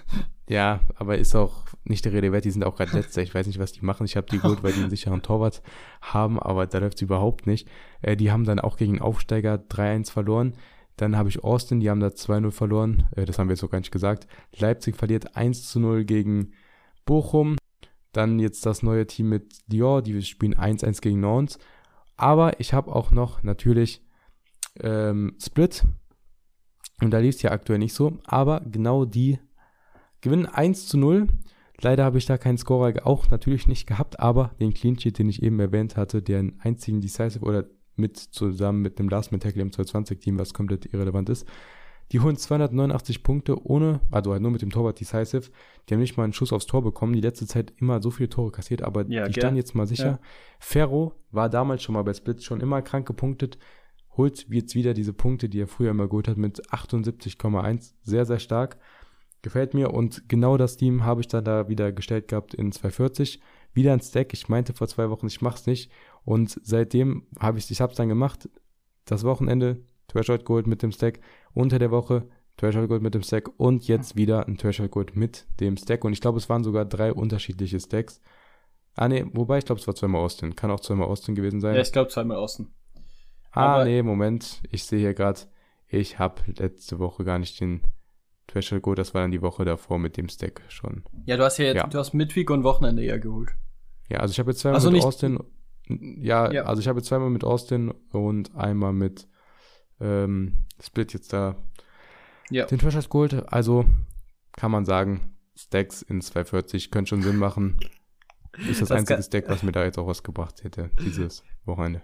Ja, aber ist auch nicht der Rede wert. Die sind auch gerade letzter. Ich weiß nicht, was die machen. Ich habe die geholt, weil die einen sicheren Torwart haben, aber da läuft's überhaupt nicht. Äh, die haben dann auch gegen Aufsteiger 3-1 verloren. Dann habe ich Austin, die haben da 2-0 verloren. Äh, das haben wir jetzt noch gar nicht gesagt. Leipzig verliert 1-0 gegen Bochum. Dann jetzt das neue Team mit Dior, die spielen 1-1 gegen Nantes. Aber ich habe auch noch natürlich ähm, Split. Und da lief es ja aktuell nicht so. Aber genau die gewinnen 1 zu 0. Leider habe ich da keinen Scorer auch natürlich nicht gehabt, aber den Clean Sheet, den ich eben erwähnt hatte, den einzigen Decisive oder mit zusammen mit dem Last Man Tackle im 220-Team, was komplett irrelevant ist, die holen 289 Punkte ohne, also halt nur mit dem Torwart Decisive. Die haben nicht mal einen Schuss aufs Tor bekommen, die letzte Zeit immer so viele Tore kassiert, aber Ja, die gell? standen jetzt mal sicher. Ja. Ferro war damals schon mal bei Split schon immer krank gepunktet, holt jetzt wieder diese Punkte, die er früher immer geholt hat, mit 78,1. Sehr, sehr stark. Gefällt mir und genau das Team habe ich dann da wieder gestellt gehabt in 240. Wieder ein Stack. Ich meinte vor zwei Wochen, ich mach's nicht. Und seitdem habe ich, ich hab's dann gemacht. Das Wochenende Threshold Gold mit dem Stack. Unter der Woche Threshold Gold mit dem Stack. Und jetzt wieder ein Threshold Gold mit dem Stack. Und ich glaube, es waren sogar drei unterschiedliche Stacks. Ah, nee, wobei ich glaube, es war zweimal Austin. Kann auch zweimal Austin gewesen sein. ja, ich glaube zweimal außen. Ah, Aber- nee, Moment. Ich sehe hier gerade, ich habe letzte Woche gar nicht den Threshold Gold. Das war dann die Woche davor mit dem Stack schon. Ja, du hast ja jetzt, Ja. du hast Midweek und Wochenende ja geholt. Ja, also ich habe jetzt zweimal Also mit Austin. Ja, Ja. also ich habe jetzt zweimal mit Austin und einmal mit ähm, Split jetzt da Ja. den Threshold geholt. Also kann man sagen, Stacks in 240 können schon Sinn machen. Ist das, Das einzige kann- Stack, was mir da jetzt auch was gebracht hätte, dieses Wochenende.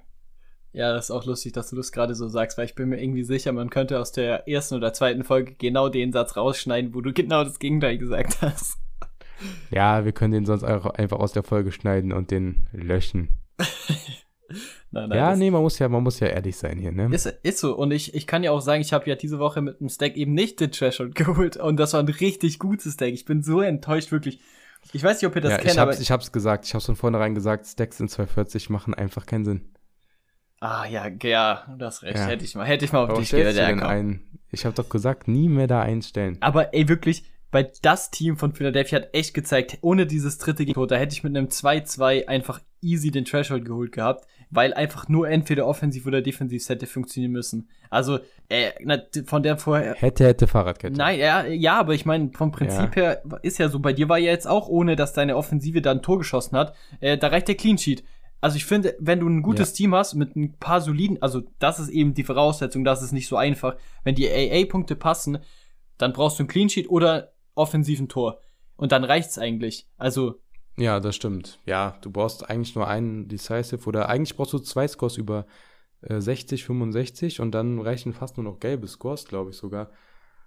Ja, das ist auch lustig, dass du das gerade so sagst, weil ich bin mir irgendwie sicher, man könnte aus der ersten oder zweiten Folge genau den Satz rausschneiden, wo du genau das Gegenteil gesagt hast. Ja, wir können den sonst auch einfach aus der Folge schneiden und den löschen. *laughs* *laughs* Nein, nein, ja, nee, man muss ja, man muss ja ehrlich sein hier, ne? ist, ist so. Und ich, ich kann ja auch sagen, ich habe ja diese Woche mit dem Stack eben nicht den Threshold *laughs* geholt. Und das war ein richtig gutes Stack. Ich bin so enttäuscht, wirklich. Ich weiß nicht, ob ihr das ja, kennt, ich aber. hab's, ich hab's gesagt, ich hab's von vornherein gesagt, Stacks in 240 machen einfach keinen Sinn. ah, ja, ja, du hast recht. Ja. Hätte ich mal, hätte ich mal auf Warum dich gehört. ein? Ich habe doch gesagt, nie mehr da einstellen. Aber ey, wirklich, weil das Team von Philadelphia hat echt gezeigt, ohne dieses dritte Gegentor, da hätte ich mit einem 2-2 einfach easy den Threshold geholt gehabt, weil einfach nur entweder offensiv oder defensiv hätte funktionieren müssen. Also, äh, na, von der vorher. Hätte, hätte Fahrradkette. Nein, ja, ja, aber ich meine, vom Prinzip her ist ja so, bei dir war ja jetzt auch, ohne dass deine Offensive da ein Tor geschossen hat, äh, da reicht der Clean Sheet. Also ich finde, wenn du ein gutes Ja. Team hast mit ein paar soliden, also das ist eben die Voraussetzung, das ist nicht so einfach. Wenn die AA-Punkte passen, dann brauchst du ein Clean Sheet oder offensiven Tor. Und dann reicht's eigentlich. Also, Ja, das stimmt. Ja, du brauchst eigentlich nur einen Decisive oder eigentlich brauchst du zwei Scores über äh, 60, 65 und dann reichen fast nur noch gelbe Scores, glaube ich sogar.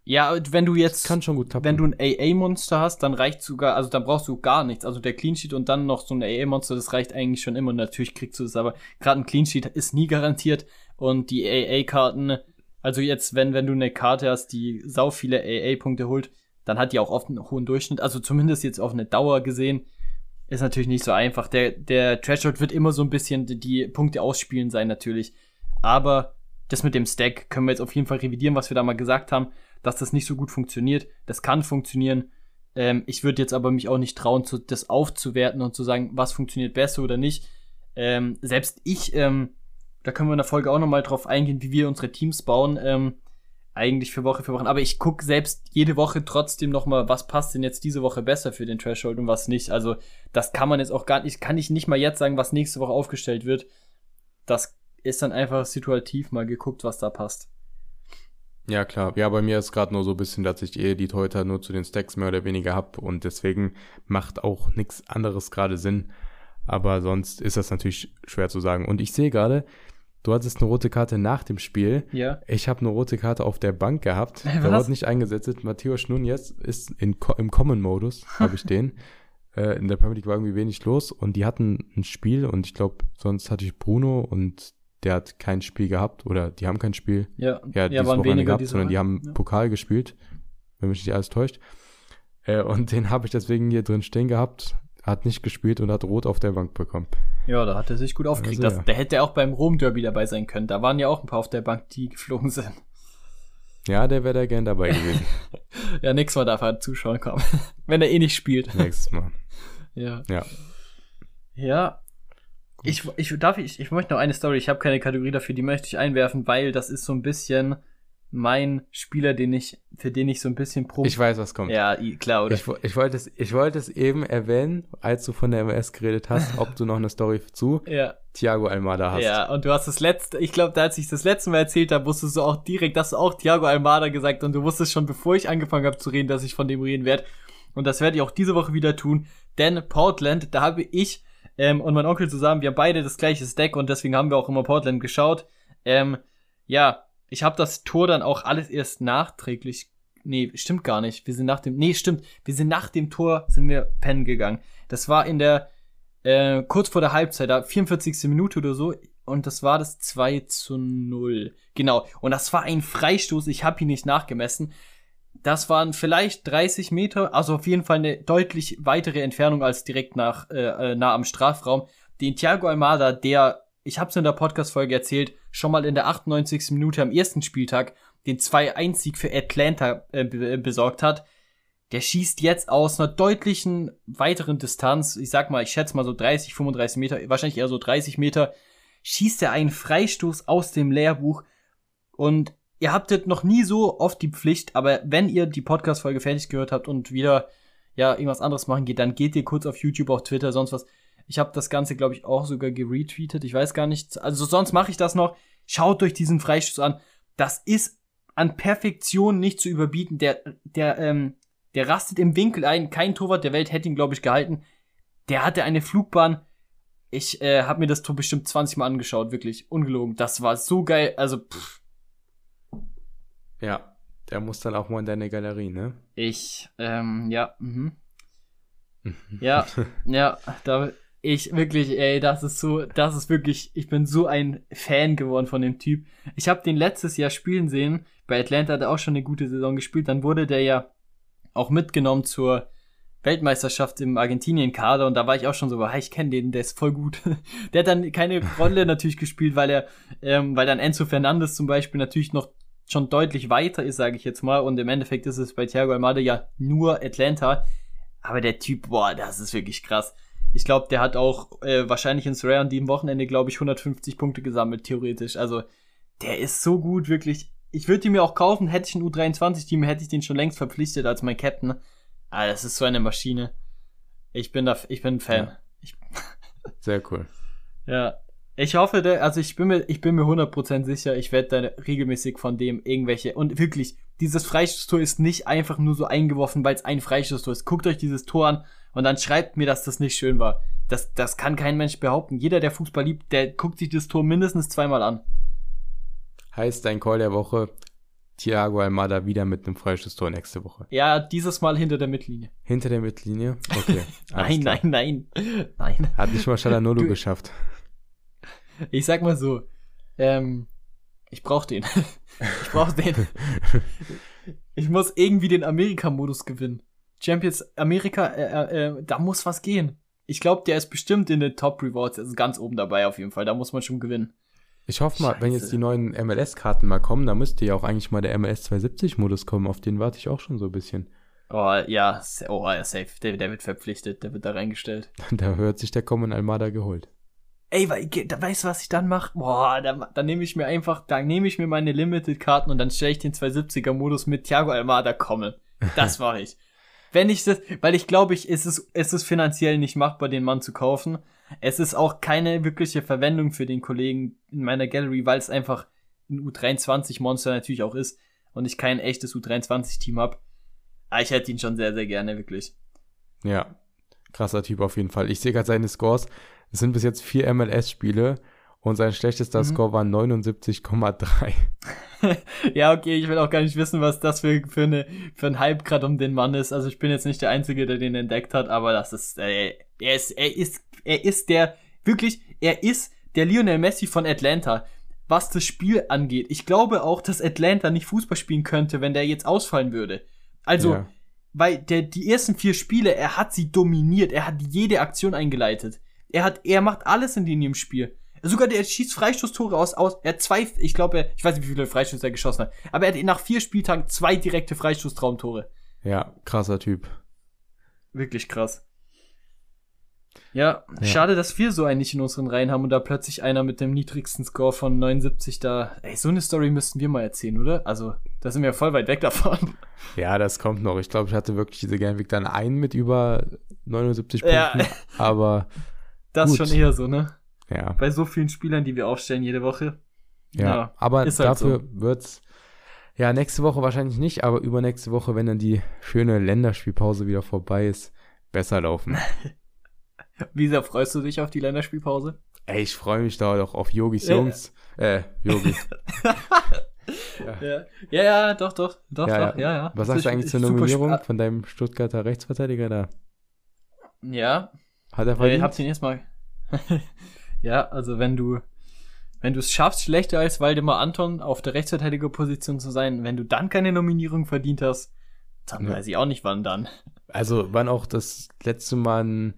ja, wenn du jetzt, Kann schon gut wenn du ein AA-Monster hast, dann reicht sogar, also dann brauchst du gar nichts. Also der Clean Sheet und dann noch so ein AA-Monster, das reicht eigentlich schon immer. Und natürlich kriegst du es, aber gerade ein Clean Sheet ist nie garantiert. Und die AA-Karten, also jetzt, wenn, wenn du eine Karte hast, die sau viele AA-Punkte holt, dann hat die auch oft einen hohen Durchschnitt. Also zumindest jetzt auf eine Dauer gesehen, ist natürlich nicht so einfach. Der, der Threshold wird immer so ein bisschen die, die Punkte ausspielen sein, natürlich. Aber das mit dem Stack können wir jetzt auf jeden Fall revidieren, was wir da mal gesagt haben, dass das nicht so gut funktioniert. Das kann funktionieren. Ähm, ich würde jetzt aber mich auch nicht trauen, zu, das aufzuwerten und zu sagen, was funktioniert besser oder nicht. Ähm, selbst ich, ähm, da können wir in der Folge auch nochmal drauf eingehen, wie wir unsere Teams bauen. Eigentlich für Woche für Woche. Aber ich guck selbst jede Woche trotzdem noch mal, was passt denn jetzt diese Woche besser für den Threshold und was nicht. Also das kann man jetzt auch gar nicht, kann ich nicht mal jetzt sagen, was nächste Woche aufgestellt wird. Das ist dann einfach situativ mal geguckt, was da passt. Ja, klar. Ja, bei mir ist gerade nur so ein bisschen, dass ich eh die Teuter nur zu den Stacks mehr oder weniger hab und deswegen macht auch nichts anderes gerade Sinn. Aber sonst ist das natürlich schwer zu sagen. Und ich sehe gerade, du hattest eine rote Karte nach dem Spiel. Ja. Ich habe eine rote Karte auf der Bank gehabt. Was? Der wurde nicht eingesetzt. Matthäus Nunez ist in, im Common-Modus, *laughs* habe ich den. Äh, in der Premier League war irgendwie wenig los und die hatten ein Spiel und ich glaube, sonst hatte ich Bruno und der hat kein Spiel gehabt oder die haben kein Spiel Ja, ja, ja waren weniger gehabt, sondern die haben ja. Pokal gespielt, wenn mich nicht alles täuscht. Äh, und den habe ich deswegen hier drin stehen gehabt, hat nicht gespielt und hat rot auf der Bank bekommen. Ja, da hat er sich gut aufgeregt. Also, ja. Der hätte auch beim Rom-Derby dabei sein können. Da waren ja auch ein paar auf der Bank, die geflogen sind. Ja, der wäre da gern dabei gewesen. *laughs* Ja, nix Mal darf er zuschauen kommen. *laughs* Wenn er eh nicht spielt. Nächstes Mal. *laughs* Ja. Ja. Ja. Ich, ich darf ich, ich möchte noch eine Story, ich habe keine Kategorie dafür, die möchte ich einwerfen, weil das ist so ein bisschen mein Spieler, den ich, für den ich so ein bisschen pro. Ich weiß, was kommt. ja, klar, oder? Ich, ich wollte es, ich wollte es eben erwähnen, als du von der MS geredet hast, ob du noch eine Story zu *laughs* ja, Thiago Almada hast. ja, und du hast das letzte, ich glaube, als ich das letzte Mal erzählt habe, wusstest du auch direkt, dass du auch Thiago Almada gesagt und du wusstest schon, bevor ich angefangen habe zu reden, dass ich von dem reden werde. Und das werde ich auch diese Woche wieder tun, denn Portland, da habe ich ähm, und mein Onkel zusammen, wir haben beide das gleiche Stack und deswegen haben wir auch immer Portland geschaut. Ähm, ja, ich habe das Tor dann auch alles erst nachträglich. Nee, stimmt gar nicht. Wir sind nach dem. Nee, stimmt. Wir sind nach dem Tor sind wir pennen gegangen. Das war in der äh, kurz vor der Halbzeit, da 44. Minute oder so. Und das war das 2 zu 0. Genau. Und das war ein Freistoß. Ich habe ihn nicht nachgemessen. Das waren vielleicht 30 Meter, also auf jeden Fall eine deutlich weitere Entfernung als direkt nach äh, äh, nah am Strafraum. Den Thiago Almada, der, ich habe es in der Podcast-Folge erzählt, schon mal in der 98. Minute am ersten Spieltag den 2-1-Sieg für Atlanta äh, be besorgt hat, der schießt jetzt aus einer deutlichen weiteren Distanz, ich sag mal, ich schätze mal so 30, 35 Meter, wahrscheinlich eher so 30 Meter, schießt er einen Freistoß aus dem Lehrbuch und ihr habtet noch nie so oft die Pflicht, aber wenn ihr die Podcast-Folge fertig gehört habt und wieder ja irgendwas anderes machen geht, dann geht ihr kurz auf YouTube, auf Twitter, sonst was. Ich habe das Ganze, glaube ich, auch sogar geretweetet. Ich weiß gar nicht. Also sonst mache ich das noch. Schaut euch diesen Freistoß an. Das ist an Perfektion nicht zu überbieten. Der, der, ähm, der rastet im Winkel ein. Kein Torwart der Welt hätte ihn, glaube ich, gehalten. Der hatte eine Flugbahn. Ich äh, habe mir das Tor bestimmt 20 Mal angeschaut, wirklich. Ungelogen. Das war so geil. Also, pff, Ja, der muss dann auch mal in deine Galerie, ne? ich, ähm, ja, mhm. Ja, *laughs* ja, da, ich wirklich, ey, das ist so, das ist wirklich, ich bin so ein Fan geworden von dem Typ. Ich habe den letztes Jahr spielen sehen. Bei Atlanta hat er auch schon eine gute Saison gespielt. Dann wurde der ja auch mitgenommen zur Weltmeisterschaft im Argentinien-Kader und da war ich auch schon so, ah, ich kenne den, der ist voll gut. *laughs* der hat dann keine Rolle natürlich gespielt, weil er, ähm, weil dann Enzo Fernandes zum Beispiel natürlich noch schon deutlich weiter ist, sage ich jetzt mal. Und im Endeffekt ist es bei Thiago Almada ja nur Atlanta. Aber der Typ, boah, das ist wirklich krass. Ich glaube, der hat auch äh, wahrscheinlich ins Rare an dem Wochenende, glaube ich, 150 Punkte gesammelt, theoretisch. Also, der ist so gut, wirklich. Ich würde ihn mir auch kaufen, hätte ich ein U23-Team, hätte ich den schon längst verpflichtet als mein Captain. Ah, das ist so eine Maschine. Ich bin da, ich bin ein Fan. Ja. Ich, *laughs* Sehr cool. ja. Ich hoffe, der, also ich bin mir, ich bin mir 100% sicher, ich werde da regelmäßig von dem irgendwelche, und wirklich, dieses Freistoßtor ist nicht einfach nur so eingeworfen, weil es ein Freistoßtor ist. Guckt euch dieses Tor an und dann schreibt mir, dass das nicht schön war. Das, das kann kein Mensch behaupten. Jeder, der Fußball liebt, der guckt sich das Tor mindestens zweimal an. Heißt dein Call der Woche, Thiago Almada wieder mit einem Freistoßtor nächste Woche. Ja, dieses Mal hinter der Mittellinie. Hinter der Mittellinie? Okay. *laughs* Nein, nein, nein, nein. Hat nicht mal Shalanolo Du- geschafft. Ich sag mal so, ähm, ich brauch den. *laughs* ich brauch den. *laughs* Ich muss irgendwie den Amerika-Modus gewinnen. Champions Amerika, äh, äh, äh, da muss was gehen. Ich glaube, der ist bestimmt in den Top Rewards, also ganz oben dabei auf jeden Fall. Da muss man schon gewinnen. Ich hoffe mal, wenn Scheiße. jetzt die neuen MLS-Karten mal kommen, da müsste ja auch eigentlich mal der MLS 270-Modus kommen. Auf den warte ich auch schon so ein bisschen. Oh ja, oh ja, safe. Der, der wird verpflichtet, der wird da reingestellt. *laughs* Da hört sich der Common Almada geholt. ey, weißt du, was ich dann mache? Boah, dann, dann nehme ich mir einfach, dann nehme ich mir meine Limited-Karten und dann stelle ich den 270er-Modus mit Thiago Almada kommen. Das *laughs* mache ich. Wenn ich das, weil ich glaube, ich, es ist, es ist finanziell nicht machbar, den Mann zu kaufen. Es ist auch keine wirkliche Verwendung für den Kollegen in meiner Gallery, weil es einfach ein U23-Monster natürlich auch ist und ich kein echtes U23-Team habe. Aber ich hätte ihn schon sehr, sehr gerne, wirklich. Ja, krasser Typ auf jeden Fall. Ich sehe gerade seine Scores. Es sind bis jetzt vier MLS-Spiele und sein schlechtester mhm. Score war 79,3. *laughs* ja, okay, ich will auch gar nicht wissen, was das für, für, eine, für ein Hype gerade um den Mann ist. Also ich bin jetzt nicht der Einzige, der den entdeckt hat, aber das ist, äh, er ist, er ist, er ist der, wirklich, er ist der Lionel Messi von Atlanta, was das Spiel angeht. Ich glaube auch, dass Atlanta nicht Fußball spielen könnte, wenn der jetzt ausfallen würde. Also, ja. weil der, die ersten vier Spiele, er hat sie dominiert, er hat jede Aktion eingeleitet. Er hat, er macht alles in dem Spiel. Sogar der schießt Freistoßtore aus, aus. Er hat zwei, ich glaube, ich weiß nicht, wie viele Freistoße er geschossen hat, aber er hat nach vier Spieltagen zwei direkte Freistoßtraumtore. Ja, krasser Typ. Wirklich krass. Ja, ja, schade, dass wir so einen nicht in unseren Reihen haben und da plötzlich einer mit dem niedrigsten Score von 79 da. Ey, so eine Story müssten wir mal erzählen, oder? Also, da sind wir voll weit weg davon. *laughs* Ja, das kommt noch. Ich glaube, ich hatte wirklich diese Gernweg dann einen mit über 79 Punkten, ja. aber. Das gut. schon eher so, ne? Ja. Bei so vielen Spielern, die wir aufstellen jede Woche. Ja, ja aber halt dafür so. wird's ja nächste Woche wahrscheinlich nicht, aber übernächste Woche, wenn dann die schöne Länderspielpause wieder vorbei ist, besser laufen. *laughs* Wie sehr freust du dich auf die Länderspielpause? Ey, ich freue mich da doch auf Yogis Jungs. Äh, Yogis. ja. *laughs* Ja. ja, ja, doch, doch, doch, ja, doch, ja, ja. Was sagst du eigentlich zur Nominierung von deinem Stuttgarter Rechtsverteidiger da? Ja. Hat er verdient? Ich hab's ihn erstmal. *laughs* ja, also wenn du, wenn du es schaffst, schlechter als Waldemar Anton auf der Rechtsverteidigerposition zu sein, wenn du dann keine Nominierung verdient hast, dann ja. weiß ich auch nicht, wann dann. Also, wann auch das letzte Mal ein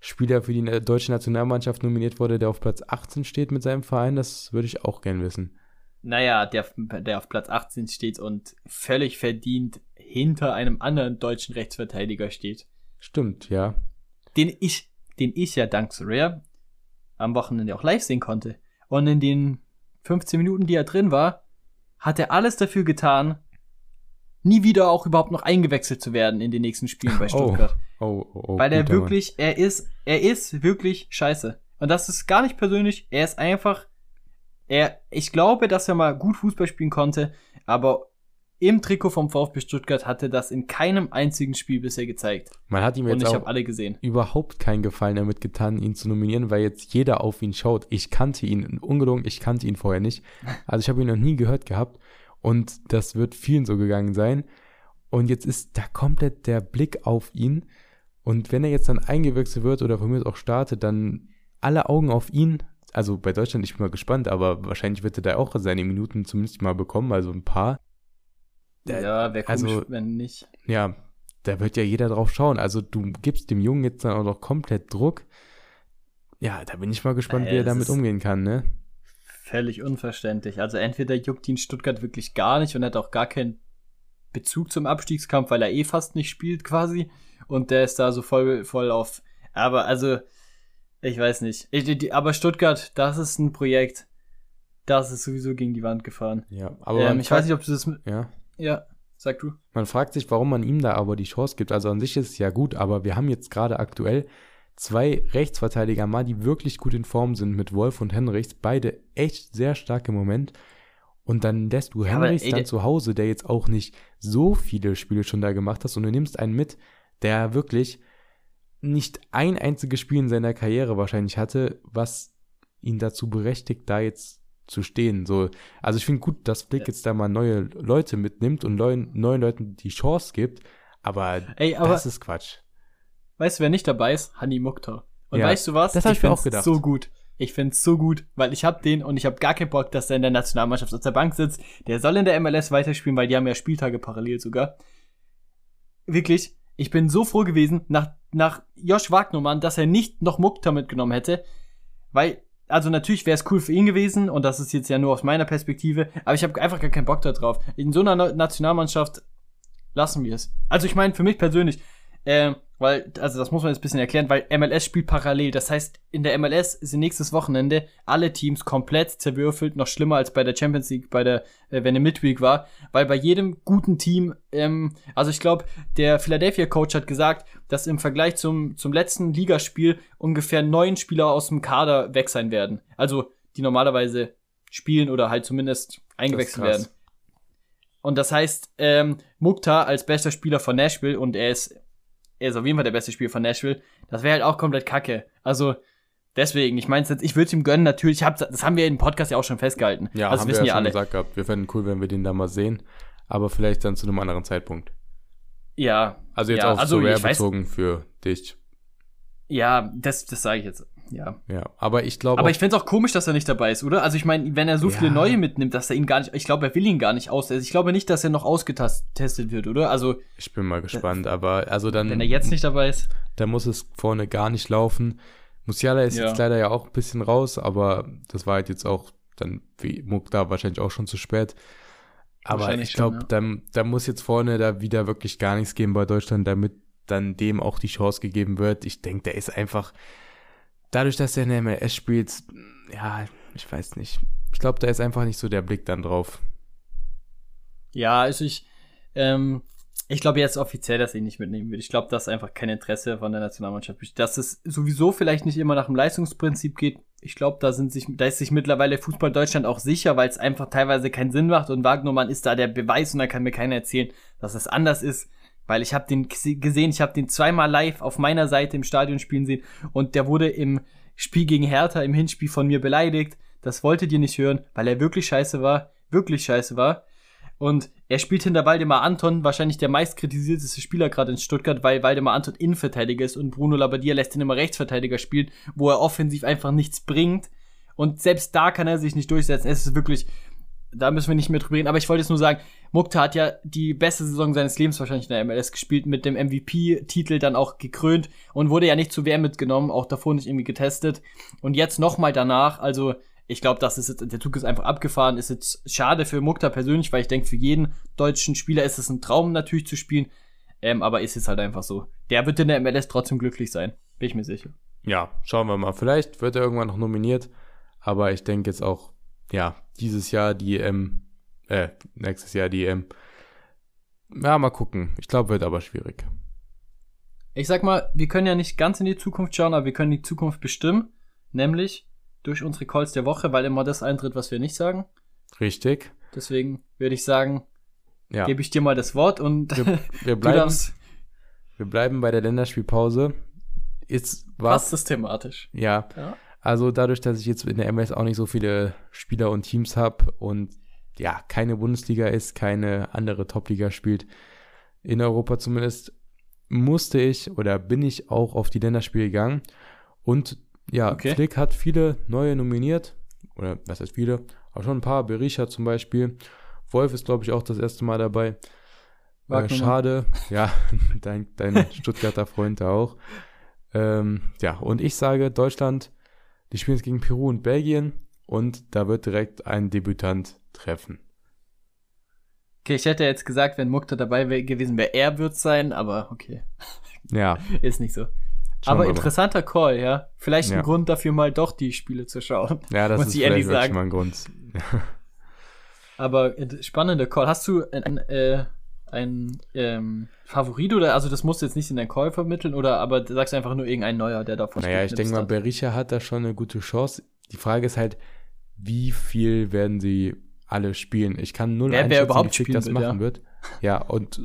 Spieler für die deutsche Nationalmannschaft nominiert wurde, der auf Platz 18 steht mit seinem Verein, das würde ich auch gern wissen. Naja, der, der auf Platz 18 steht und völlig verdient hinter einem anderen deutschen Rechtsverteidiger steht. Stimmt, ja. Den ich den ich ja dank Soraya am Wochenende auch live sehen konnte. Und in den 15 Minuten, die er drin war, hat er alles dafür getan, nie wieder auch überhaupt noch eingewechselt zu werden in den nächsten Spielen bei *laughs* oh. Stuttgart. Oh, oh, oh, Weil er wirklich, Mann. er ist, er ist wirklich scheiße. Und das ist gar nicht persönlich, er ist einfach, er, ich glaube, dass er mal gut Fußball spielen konnte, aber im Trikot vom VfB Stuttgart hatte das in keinem einzigen Spiel bisher gezeigt. Man hat ihm jetzt Und ich habe alle gesehen. überhaupt keinen Gefallen damit getan, ihn zu nominieren, weil jetzt jeder auf ihn schaut. Ich kannte ihn, ungelogen, ich kannte ihn vorher nicht. *laughs* Also ich habe ihn noch nie gehört gehabt und das wird vielen so gegangen sein. Und jetzt ist da komplett der Blick auf ihn. Und wenn er jetzt dann eingewechselt wird oder von mir auch startet, dann alle Augen auf ihn. Also bei Deutschland, ich bin mal gespannt, aber wahrscheinlich wird er da auch seine Minuten zumindest mal bekommen, also ein paar. Der, ja, wäre komisch, also, wenn nicht. Ja, da wird ja jeder drauf schauen. Also du gibst dem Jungen jetzt dann auch noch komplett Druck. Ja, da bin ich mal gespannt, äh, wie er damit umgehen kann, ne? Völlig unverständlich. Also entweder juckt ihn Stuttgart wirklich gar nicht und hat auch gar keinen Bezug zum Abstiegskampf, weil er eh fast nicht spielt quasi. Und der ist da so voll, voll auf. Aber also, ich weiß nicht. Ich, aber Stuttgart, das ist ein Projekt. Das ist sowieso gegen die Wand gefahren. Ja, aber ähm, ich weiß nicht, ob du das. Ja. Ja, sag du. Man fragt sich, warum man ihm da aber die Chance gibt. Also an sich ist es ja gut, aber wir haben jetzt gerade aktuell zwei Rechtsverteidiger mal, die wirklich gut in Form sind mit Wolf und Henrichs. Beide echt sehr stark im Moment. Und dann lässt du Henrichs ja, ey, dann zu Hause, der jetzt auch nicht so viele Spiele schon da gemacht hat, und du nimmst einen mit, der wirklich nicht ein einziges Spiel in seiner Karriere wahrscheinlich hatte, was ihn dazu berechtigt, da jetzt zu stehen. So, also ich finde gut, dass Blick jetzt da mal neue Leute mitnimmt und neuen, neuen Leuten die Chance gibt, aber, Ey, aber das ist Quatsch. Weißt du, wer nicht dabei ist? Hani Mukhtar. Und ja, weißt du was? Das habe ich mir auch gedacht. so gut. Ich find's so gut, weil ich hab den und ich hab gar keinen Bock, dass er in der Nationalmannschaft auf der Bank sitzt. Der soll in der MLS weiterspielen, weil die haben ja Spieltage parallel sogar. Wirklich, ich bin so froh gewesen nach, nach Josh Wagnermann, dass er nicht noch Mukhtar mitgenommen hätte, weil also natürlich wäre es cool für ihn gewesen und das ist jetzt ja nur aus meiner Perspektive, aber ich habe einfach gar keinen Bock da drauf. In so einer Nationalmannschaft lassen wir es. Also ich meine, für mich persönlich, Ähm, weil, also das muss man jetzt ein bisschen erklären, weil MLS spielt parallel. Das heißt, in der MLS sind nächstes Wochenende alle Teams komplett zerwürfelt, noch schlimmer als bei der Champions League, bei der, äh, wenn eine Midweek war, weil bei jedem guten Team, ähm, also ich glaube, der Philadelphia Coach hat gesagt, dass im Vergleich zum, zum letzten Ligaspiel ungefähr neun Spieler aus dem Kader weg sein werden. Also, die normalerweise spielen oder halt zumindest eingewechselt werden. Und das heißt, ähm, Mukta als bester Spieler von Nashville und er ist er ist auf jeden Fall der beste Spieler von Nashville. Das wäre halt auch komplett kacke. Also, deswegen, ich meine jetzt, ich würde es ihm gönnen, natürlich, hab, das haben wir im Podcast ja auch schon festgehalten. Ja, das haben wissen wir ja ja schon alle. gesagt gehabt. Wir fänden cool, wenn wir den da mal sehen. Aber vielleicht dann zu einem anderen Zeitpunkt. Ja. Also jetzt ja, auf also so ich bezogen für dich. Ja, das, das sage ich jetzt. Ja. Ja, aber ich glaube Aber ich find's auch komisch, dass er nicht dabei ist, oder? Also ich meine, wenn er so Ja. viele neue mitnimmt, dass er ihn gar nicht, ich glaube, er will ihn gar nicht aus. Also ich glaube nicht, dass er noch ausgetestet wird, oder? Also, ich bin mal gespannt, aber also dann wenn er jetzt nicht dabei ist. da muss es vorne gar nicht laufen. Musiala ist Ja. jetzt leider ja auch ein bisschen raus, aber das war halt jetzt auch dann wie Muck da wahrscheinlich auch schon zu spät. Aber ich glaube, schon, da, da muss jetzt vorne da wieder wirklich gar nichts geben bei Deutschland, damit dann dem auch die Chance gegeben wird. Ich denke, der ist einfach, dadurch, dass er in der MLS spielt, ja, ich weiß nicht. Ich glaube, da ist einfach nicht so der Blick dann drauf. Ja, also ich, ähm, ich glaube jetzt offiziell, dass er ihn nicht mitnehmen will. Ich glaube, dass einfach kein Interesse von der Nationalmannschaft besteht. Dass es sowieso vielleicht nicht immer nach dem Leistungsprinzip geht. Ich glaube, da sind sich, da ist sich mittlerweile Fußball Deutschland auch sicher, weil es einfach teilweise keinen Sinn macht und Wagnermann ist da der Beweis und da kann mir keiner erzählen, dass es anders ist. Weil ich habe den gese- gesehen, ich habe den zweimal live auf meiner Seite im Stadion spielen sehen und der wurde im Spiel gegen Hertha im Hinspiel von mir beleidigt. Das wolltet ihr nicht hören, weil er wirklich scheiße war, wirklich scheiße war. Und er spielt hinter Waldemar Anton, wahrscheinlich der meistkritisierteste Spieler gerade in Stuttgart, weil Waldemar Anton Innenverteidiger ist und Bruno Labbadia lässt ihn immer Rechtsverteidiger spielen, wo er offensiv einfach nichts bringt. Und selbst da kann er sich nicht durchsetzen. Es ist wirklich, da müssen wir nicht mehr drüber reden. Aber ich wollte jetzt nur sagen, Mukta hat ja die beste Saison seines Lebens wahrscheinlich in der MLS gespielt, mit dem MVP-Titel dann auch gekrönt und wurde ja nicht zu WM mitgenommen, auch davor nicht irgendwie getestet. Und jetzt nochmal danach, also ich glaube, das ist jetzt, der Zug ist einfach abgefahren. Ist jetzt schade für Mukta persönlich, weil ich denke, für jeden deutschen Spieler ist es ein Traum natürlich zu spielen. Ähm, aber ist es halt einfach so. Der wird in der MLS trotzdem glücklich sein. Bin ich mir sicher. Ja, schauen wir mal. Vielleicht wird er irgendwann noch nominiert, aber ich denke jetzt auch, ja, dieses Jahr die EM, äh, nächstes Jahr die EM. Ja, mal gucken. Ich glaube, wird aber schwierig. Ich sag mal, wir können ja nicht ganz in die Zukunft schauen, aber wir können die Zukunft bestimmen. Nämlich durch unsere Calls der Woche, weil immer das eintritt, was wir nicht sagen. Richtig. Deswegen würde ich sagen, Ja. gebe ich dir mal das Wort und Wir, *laughs* wir, bleiben, darfst wir bleiben bei der Länderspielpause. Jetzt war passt systematisch. Ja, Ja. Also dadurch, dass ich jetzt in der MLS auch nicht so viele Spieler und Teams habe und ja, keine Bundesliga ist, keine andere Topliga spielt, in Europa zumindest, musste ich oder bin ich auch auf die Länderspiele gegangen. Und ja, Okay. Flick hat viele neue nominiert. Oder was heißt viele? Aber schon ein paar. Berisha zum Beispiel. Wolf ist, glaube ich, auch das erste Mal dabei. Äh, schade. *laughs* Ja, dein, dein Stuttgarter Freund da auch. Ähm, ja, und ich sage, Deutschland, die spielen jetzt gegen Peru und Belgien und da wird direkt ein Debütant treffen. Okay, ich hätte jetzt gesagt, wenn Mukta dabei wär, gewesen wäre, er wird sein, aber okay, Ja, *laughs* ist nicht so. schauen aber mal. interessanter Call, ja. Vielleicht Ja. ein Grund dafür, mal doch die Spiele zu schauen. Ja, das muss ist ich vielleicht mal ein Grund. Aber spannender Call. Hast du ein, äh, ein ähm, Favorit oder also das musst du jetzt nicht in deinen Call vermitteln oder aber du sagst einfach nur irgendein neuer, der davon Naja, ich denke mal. Berisha hat da schon eine gute Chance. Die Frage ist halt, wie viel werden sie alle spielen? Ich kann null Wer- wer überhaupt wie spielen das wird, machen ja. wird. Ja, und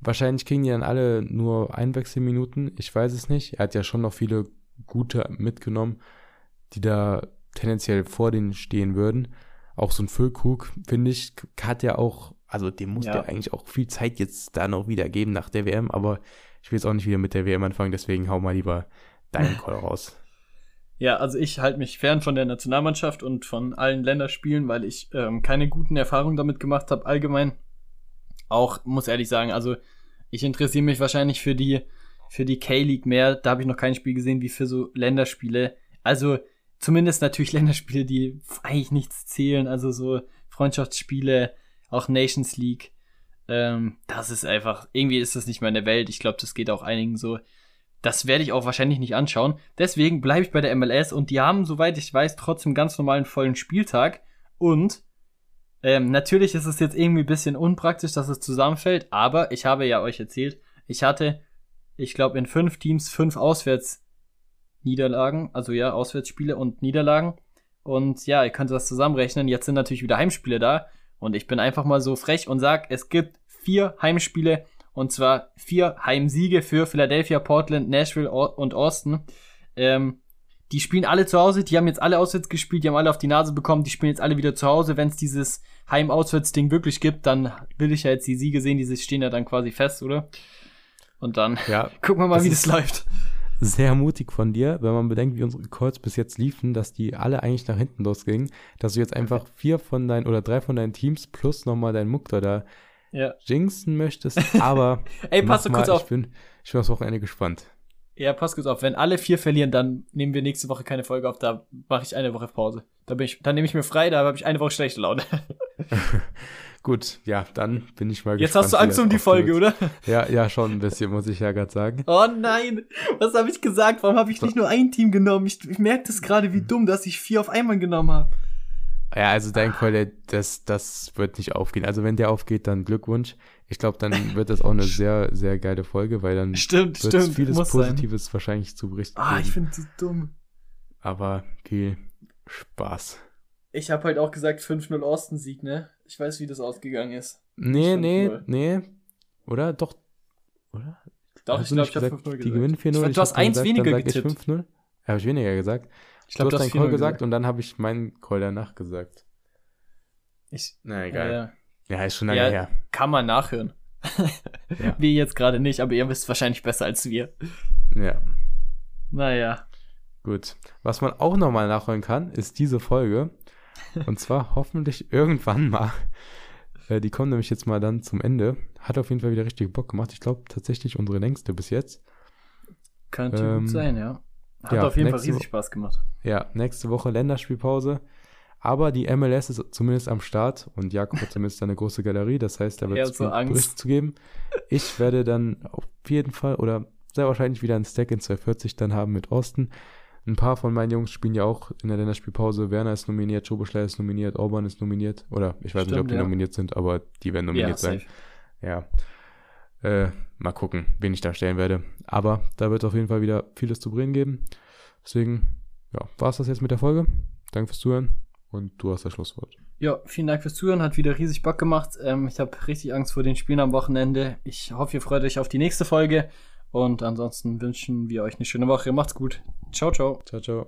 wahrscheinlich kriegen die dann alle nur Einwechselminuten. Ich weiß es nicht. Er hat ja schon noch viele gute mitgenommen, die da tendenziell vor denen stehen würden. Auch so ein Füllkrug, finde ich, hat ja auch, also dem muss Ja. der eigentlich auch viel Zeit jetzt da noch wieder geben nach der WM, aber ich will jetzt auch nicht wieder mit der WM anfangen, deswegen hau mal lieber deinen *laughs* Call raus. Ja, also ich halte mich fern von der Nationalmannschaft und von allen Länderspielen, weil ich ähm, keine guten Erfahrungen damit gemacht habe, allgemein. Auch, muss ehrlich sagen, also ich interessiere mich wahrscheinlich für die, für die K-League mehr. Da habe ich noch kein Spiel gesehen wie für so Länderspiele. Also zumindest natürlich *laughs* Länderspiele, die eigentlich nichts zählen, also so Freundschaftsspiele, auch Nations League. Ähm, das ist einfach, irgendwie ist das nicht meine Welt. Ich glaube, das geht auch einigen so. Das werde ich auch wahrscheinlich nicht anschauen. Deswegen bleibe ich bei der MLS und die haben, soweit ich weiß, trotzdem ganz normalen vollen Spieltag. Und ähm, natürlich ist es jetzt irgendwie ein bisschen unpraktisch, dass es zusammenfällt, aber ich habe ja euch erzählt, ich hatte, ich glaube, in fünf Teams fünf Auswärtsniederlagen, also ja, Auswärtsspiele und Niederlagen. Und ja, ihr könnt das zusammenrechnen. Jetzt sind natürlich wieder Heimspiele da. Und ich bin einfach mal so frech und sag, es gibt vier Heimspiele und zwar vier Heimsiege für Philadelphia, Portland, Nashville und Austin. Ähm, die spielen alle zu Hause, die haben jetzt alle auswärts gespielt, die haben alle auf die Nase bekommen, die spielen jetzt alle wieder zu Hause. Wenn es dieses Heim-Auswärts-Ding wirklich gibt, dann will ich ja jetzt die Siege sehen, die stehen ja dann quasi fest, oder? Und dann Ja, *laughs* gucken wir mal, das wie das läuft. Sehr mutig von dir, wenn man bedenkt, wie unsere Calls bis jetzt liefen, dass die alle eigentlich nach hinten losgingen, dass du jetzt einfach vier von deinen oder drei von deinen Teams plus nochmal deinen Mukta da Ja. jinxen möchtest. Aber *laughs* Ey, pass mal, kurz auf. Ich bin, ich bin aufs Wochenende gespannt. Ja, pass kurz auf. Wenn alle vier verlieren, dann nehmen wir nächste Woche keine Folge auf. Da mache ich eine Woche Pause. Da bin ich, dann nehme ich mir frei, da habe ich eine Woche schlechte Laune. *laughs* Gut, ja, dann bin ich mal Jetzt gespannt. hast du Angst um die. Folge, oder? Ja, ja, schon ein bisschen, muss ich ja gerade sagen. Oh nein, was habe ich gesagt? Warum habe ich nicht nur ein Team genommen? Ich, ich merke das gerade, wie dumm, dass ich vier auf einmal genommen habe. Ja, also dein Call, der- das, das wird nicht aufgehen. Also wenn der aufgeht, dann Glückwunsch. Ich glaube, dann wird das auch eine sehr, sehr geile Folge, weil dann Stimmt, wird stimmt. vieles muss sein. Positives wahrscheinlich zu berichten. Ah, ich finde das dumm. Aber viel Spaß. Ich habe halt auch gesagt 5-0 Osten-Sieg, ne? Ich weiß, wie das ausgegangen ist. Nee, nee, 5-0. nee. Oder? Doch. Oder? Doch, Hast ich glaube, ich habe gesagt, 5-0 Die gesagt. gewinnen 4-0. Ich glaub, Ich du hast eins gesagt, weniger sag getippt. Ich 5-0. Habe ich weniger gesagt. Ich glaube, du hast deinen Call 4-0 gesagt und dann habe ich meinen Call danach gesagt. Ich, Na ja, Ja, ist schon lange Ja. her. kann man nachhören. Ja. *laughs* Wir jetzt gerade nicht, aber ihr wisst wahrscheinlich besser als wir. Ja. Naja. Gut. Was man auch nochmal nachholen kann, ist diese Folge. Und zwar *laughs* hoffentlich irgendwann mal. Äh, Die kommen nämlich jetzt mal dann zum Ende. Hat auf jeden Fall wieder richtig Bock gemacht. Ich glaube tatsächlich unsere längste bis jetzt. Könnte Ähm, gut sein, ja. Hat ja, auf jeden Fall riesig Spaß gemacht. Ja, nächste Woche Länderspielpause. Aber die MLS ist zumindest am Start und Jakob hat zumindest eine große Galerie. Das heißt, da wird *laughs* es so. Bericht zu geben. Ich werde dann auf jeden Fall oder sehr wahrscheinlich wieder ein Stack in 240 dann haben mit Osten. Ein paar von meinen Jungs spielen ja auch in der Länderspielpause. Werner ist nominiert, Schoboschlei ist nominiert, Orban ist nominiert. Oder ich weiß nicht, ob Stimmt, die ja. nominiert sind, aber die werden nominiert sein. safe. Ja. Äh, mal gucken, wen ich da stellen werde. Aber da wird auf jeden Fall wieder vieles zu bringen geben. Deswegen, ja, war es das jetzt mit der Folge. Danke fürs Zuhören und du hast das Schlusswort. Ja, vielen Dank fürs Zuhören. Hat wieder riesig Bock gemacht. Ähm, ich habe richtig Angst vor den Spielen am Wochenende. Ich hoffe, ihr freut euch auf die nächste Folge. Und ansonsten wünschen wir euch eine schöne Woche. Macht's gut. Ciao, ciao. Ciao, ciao.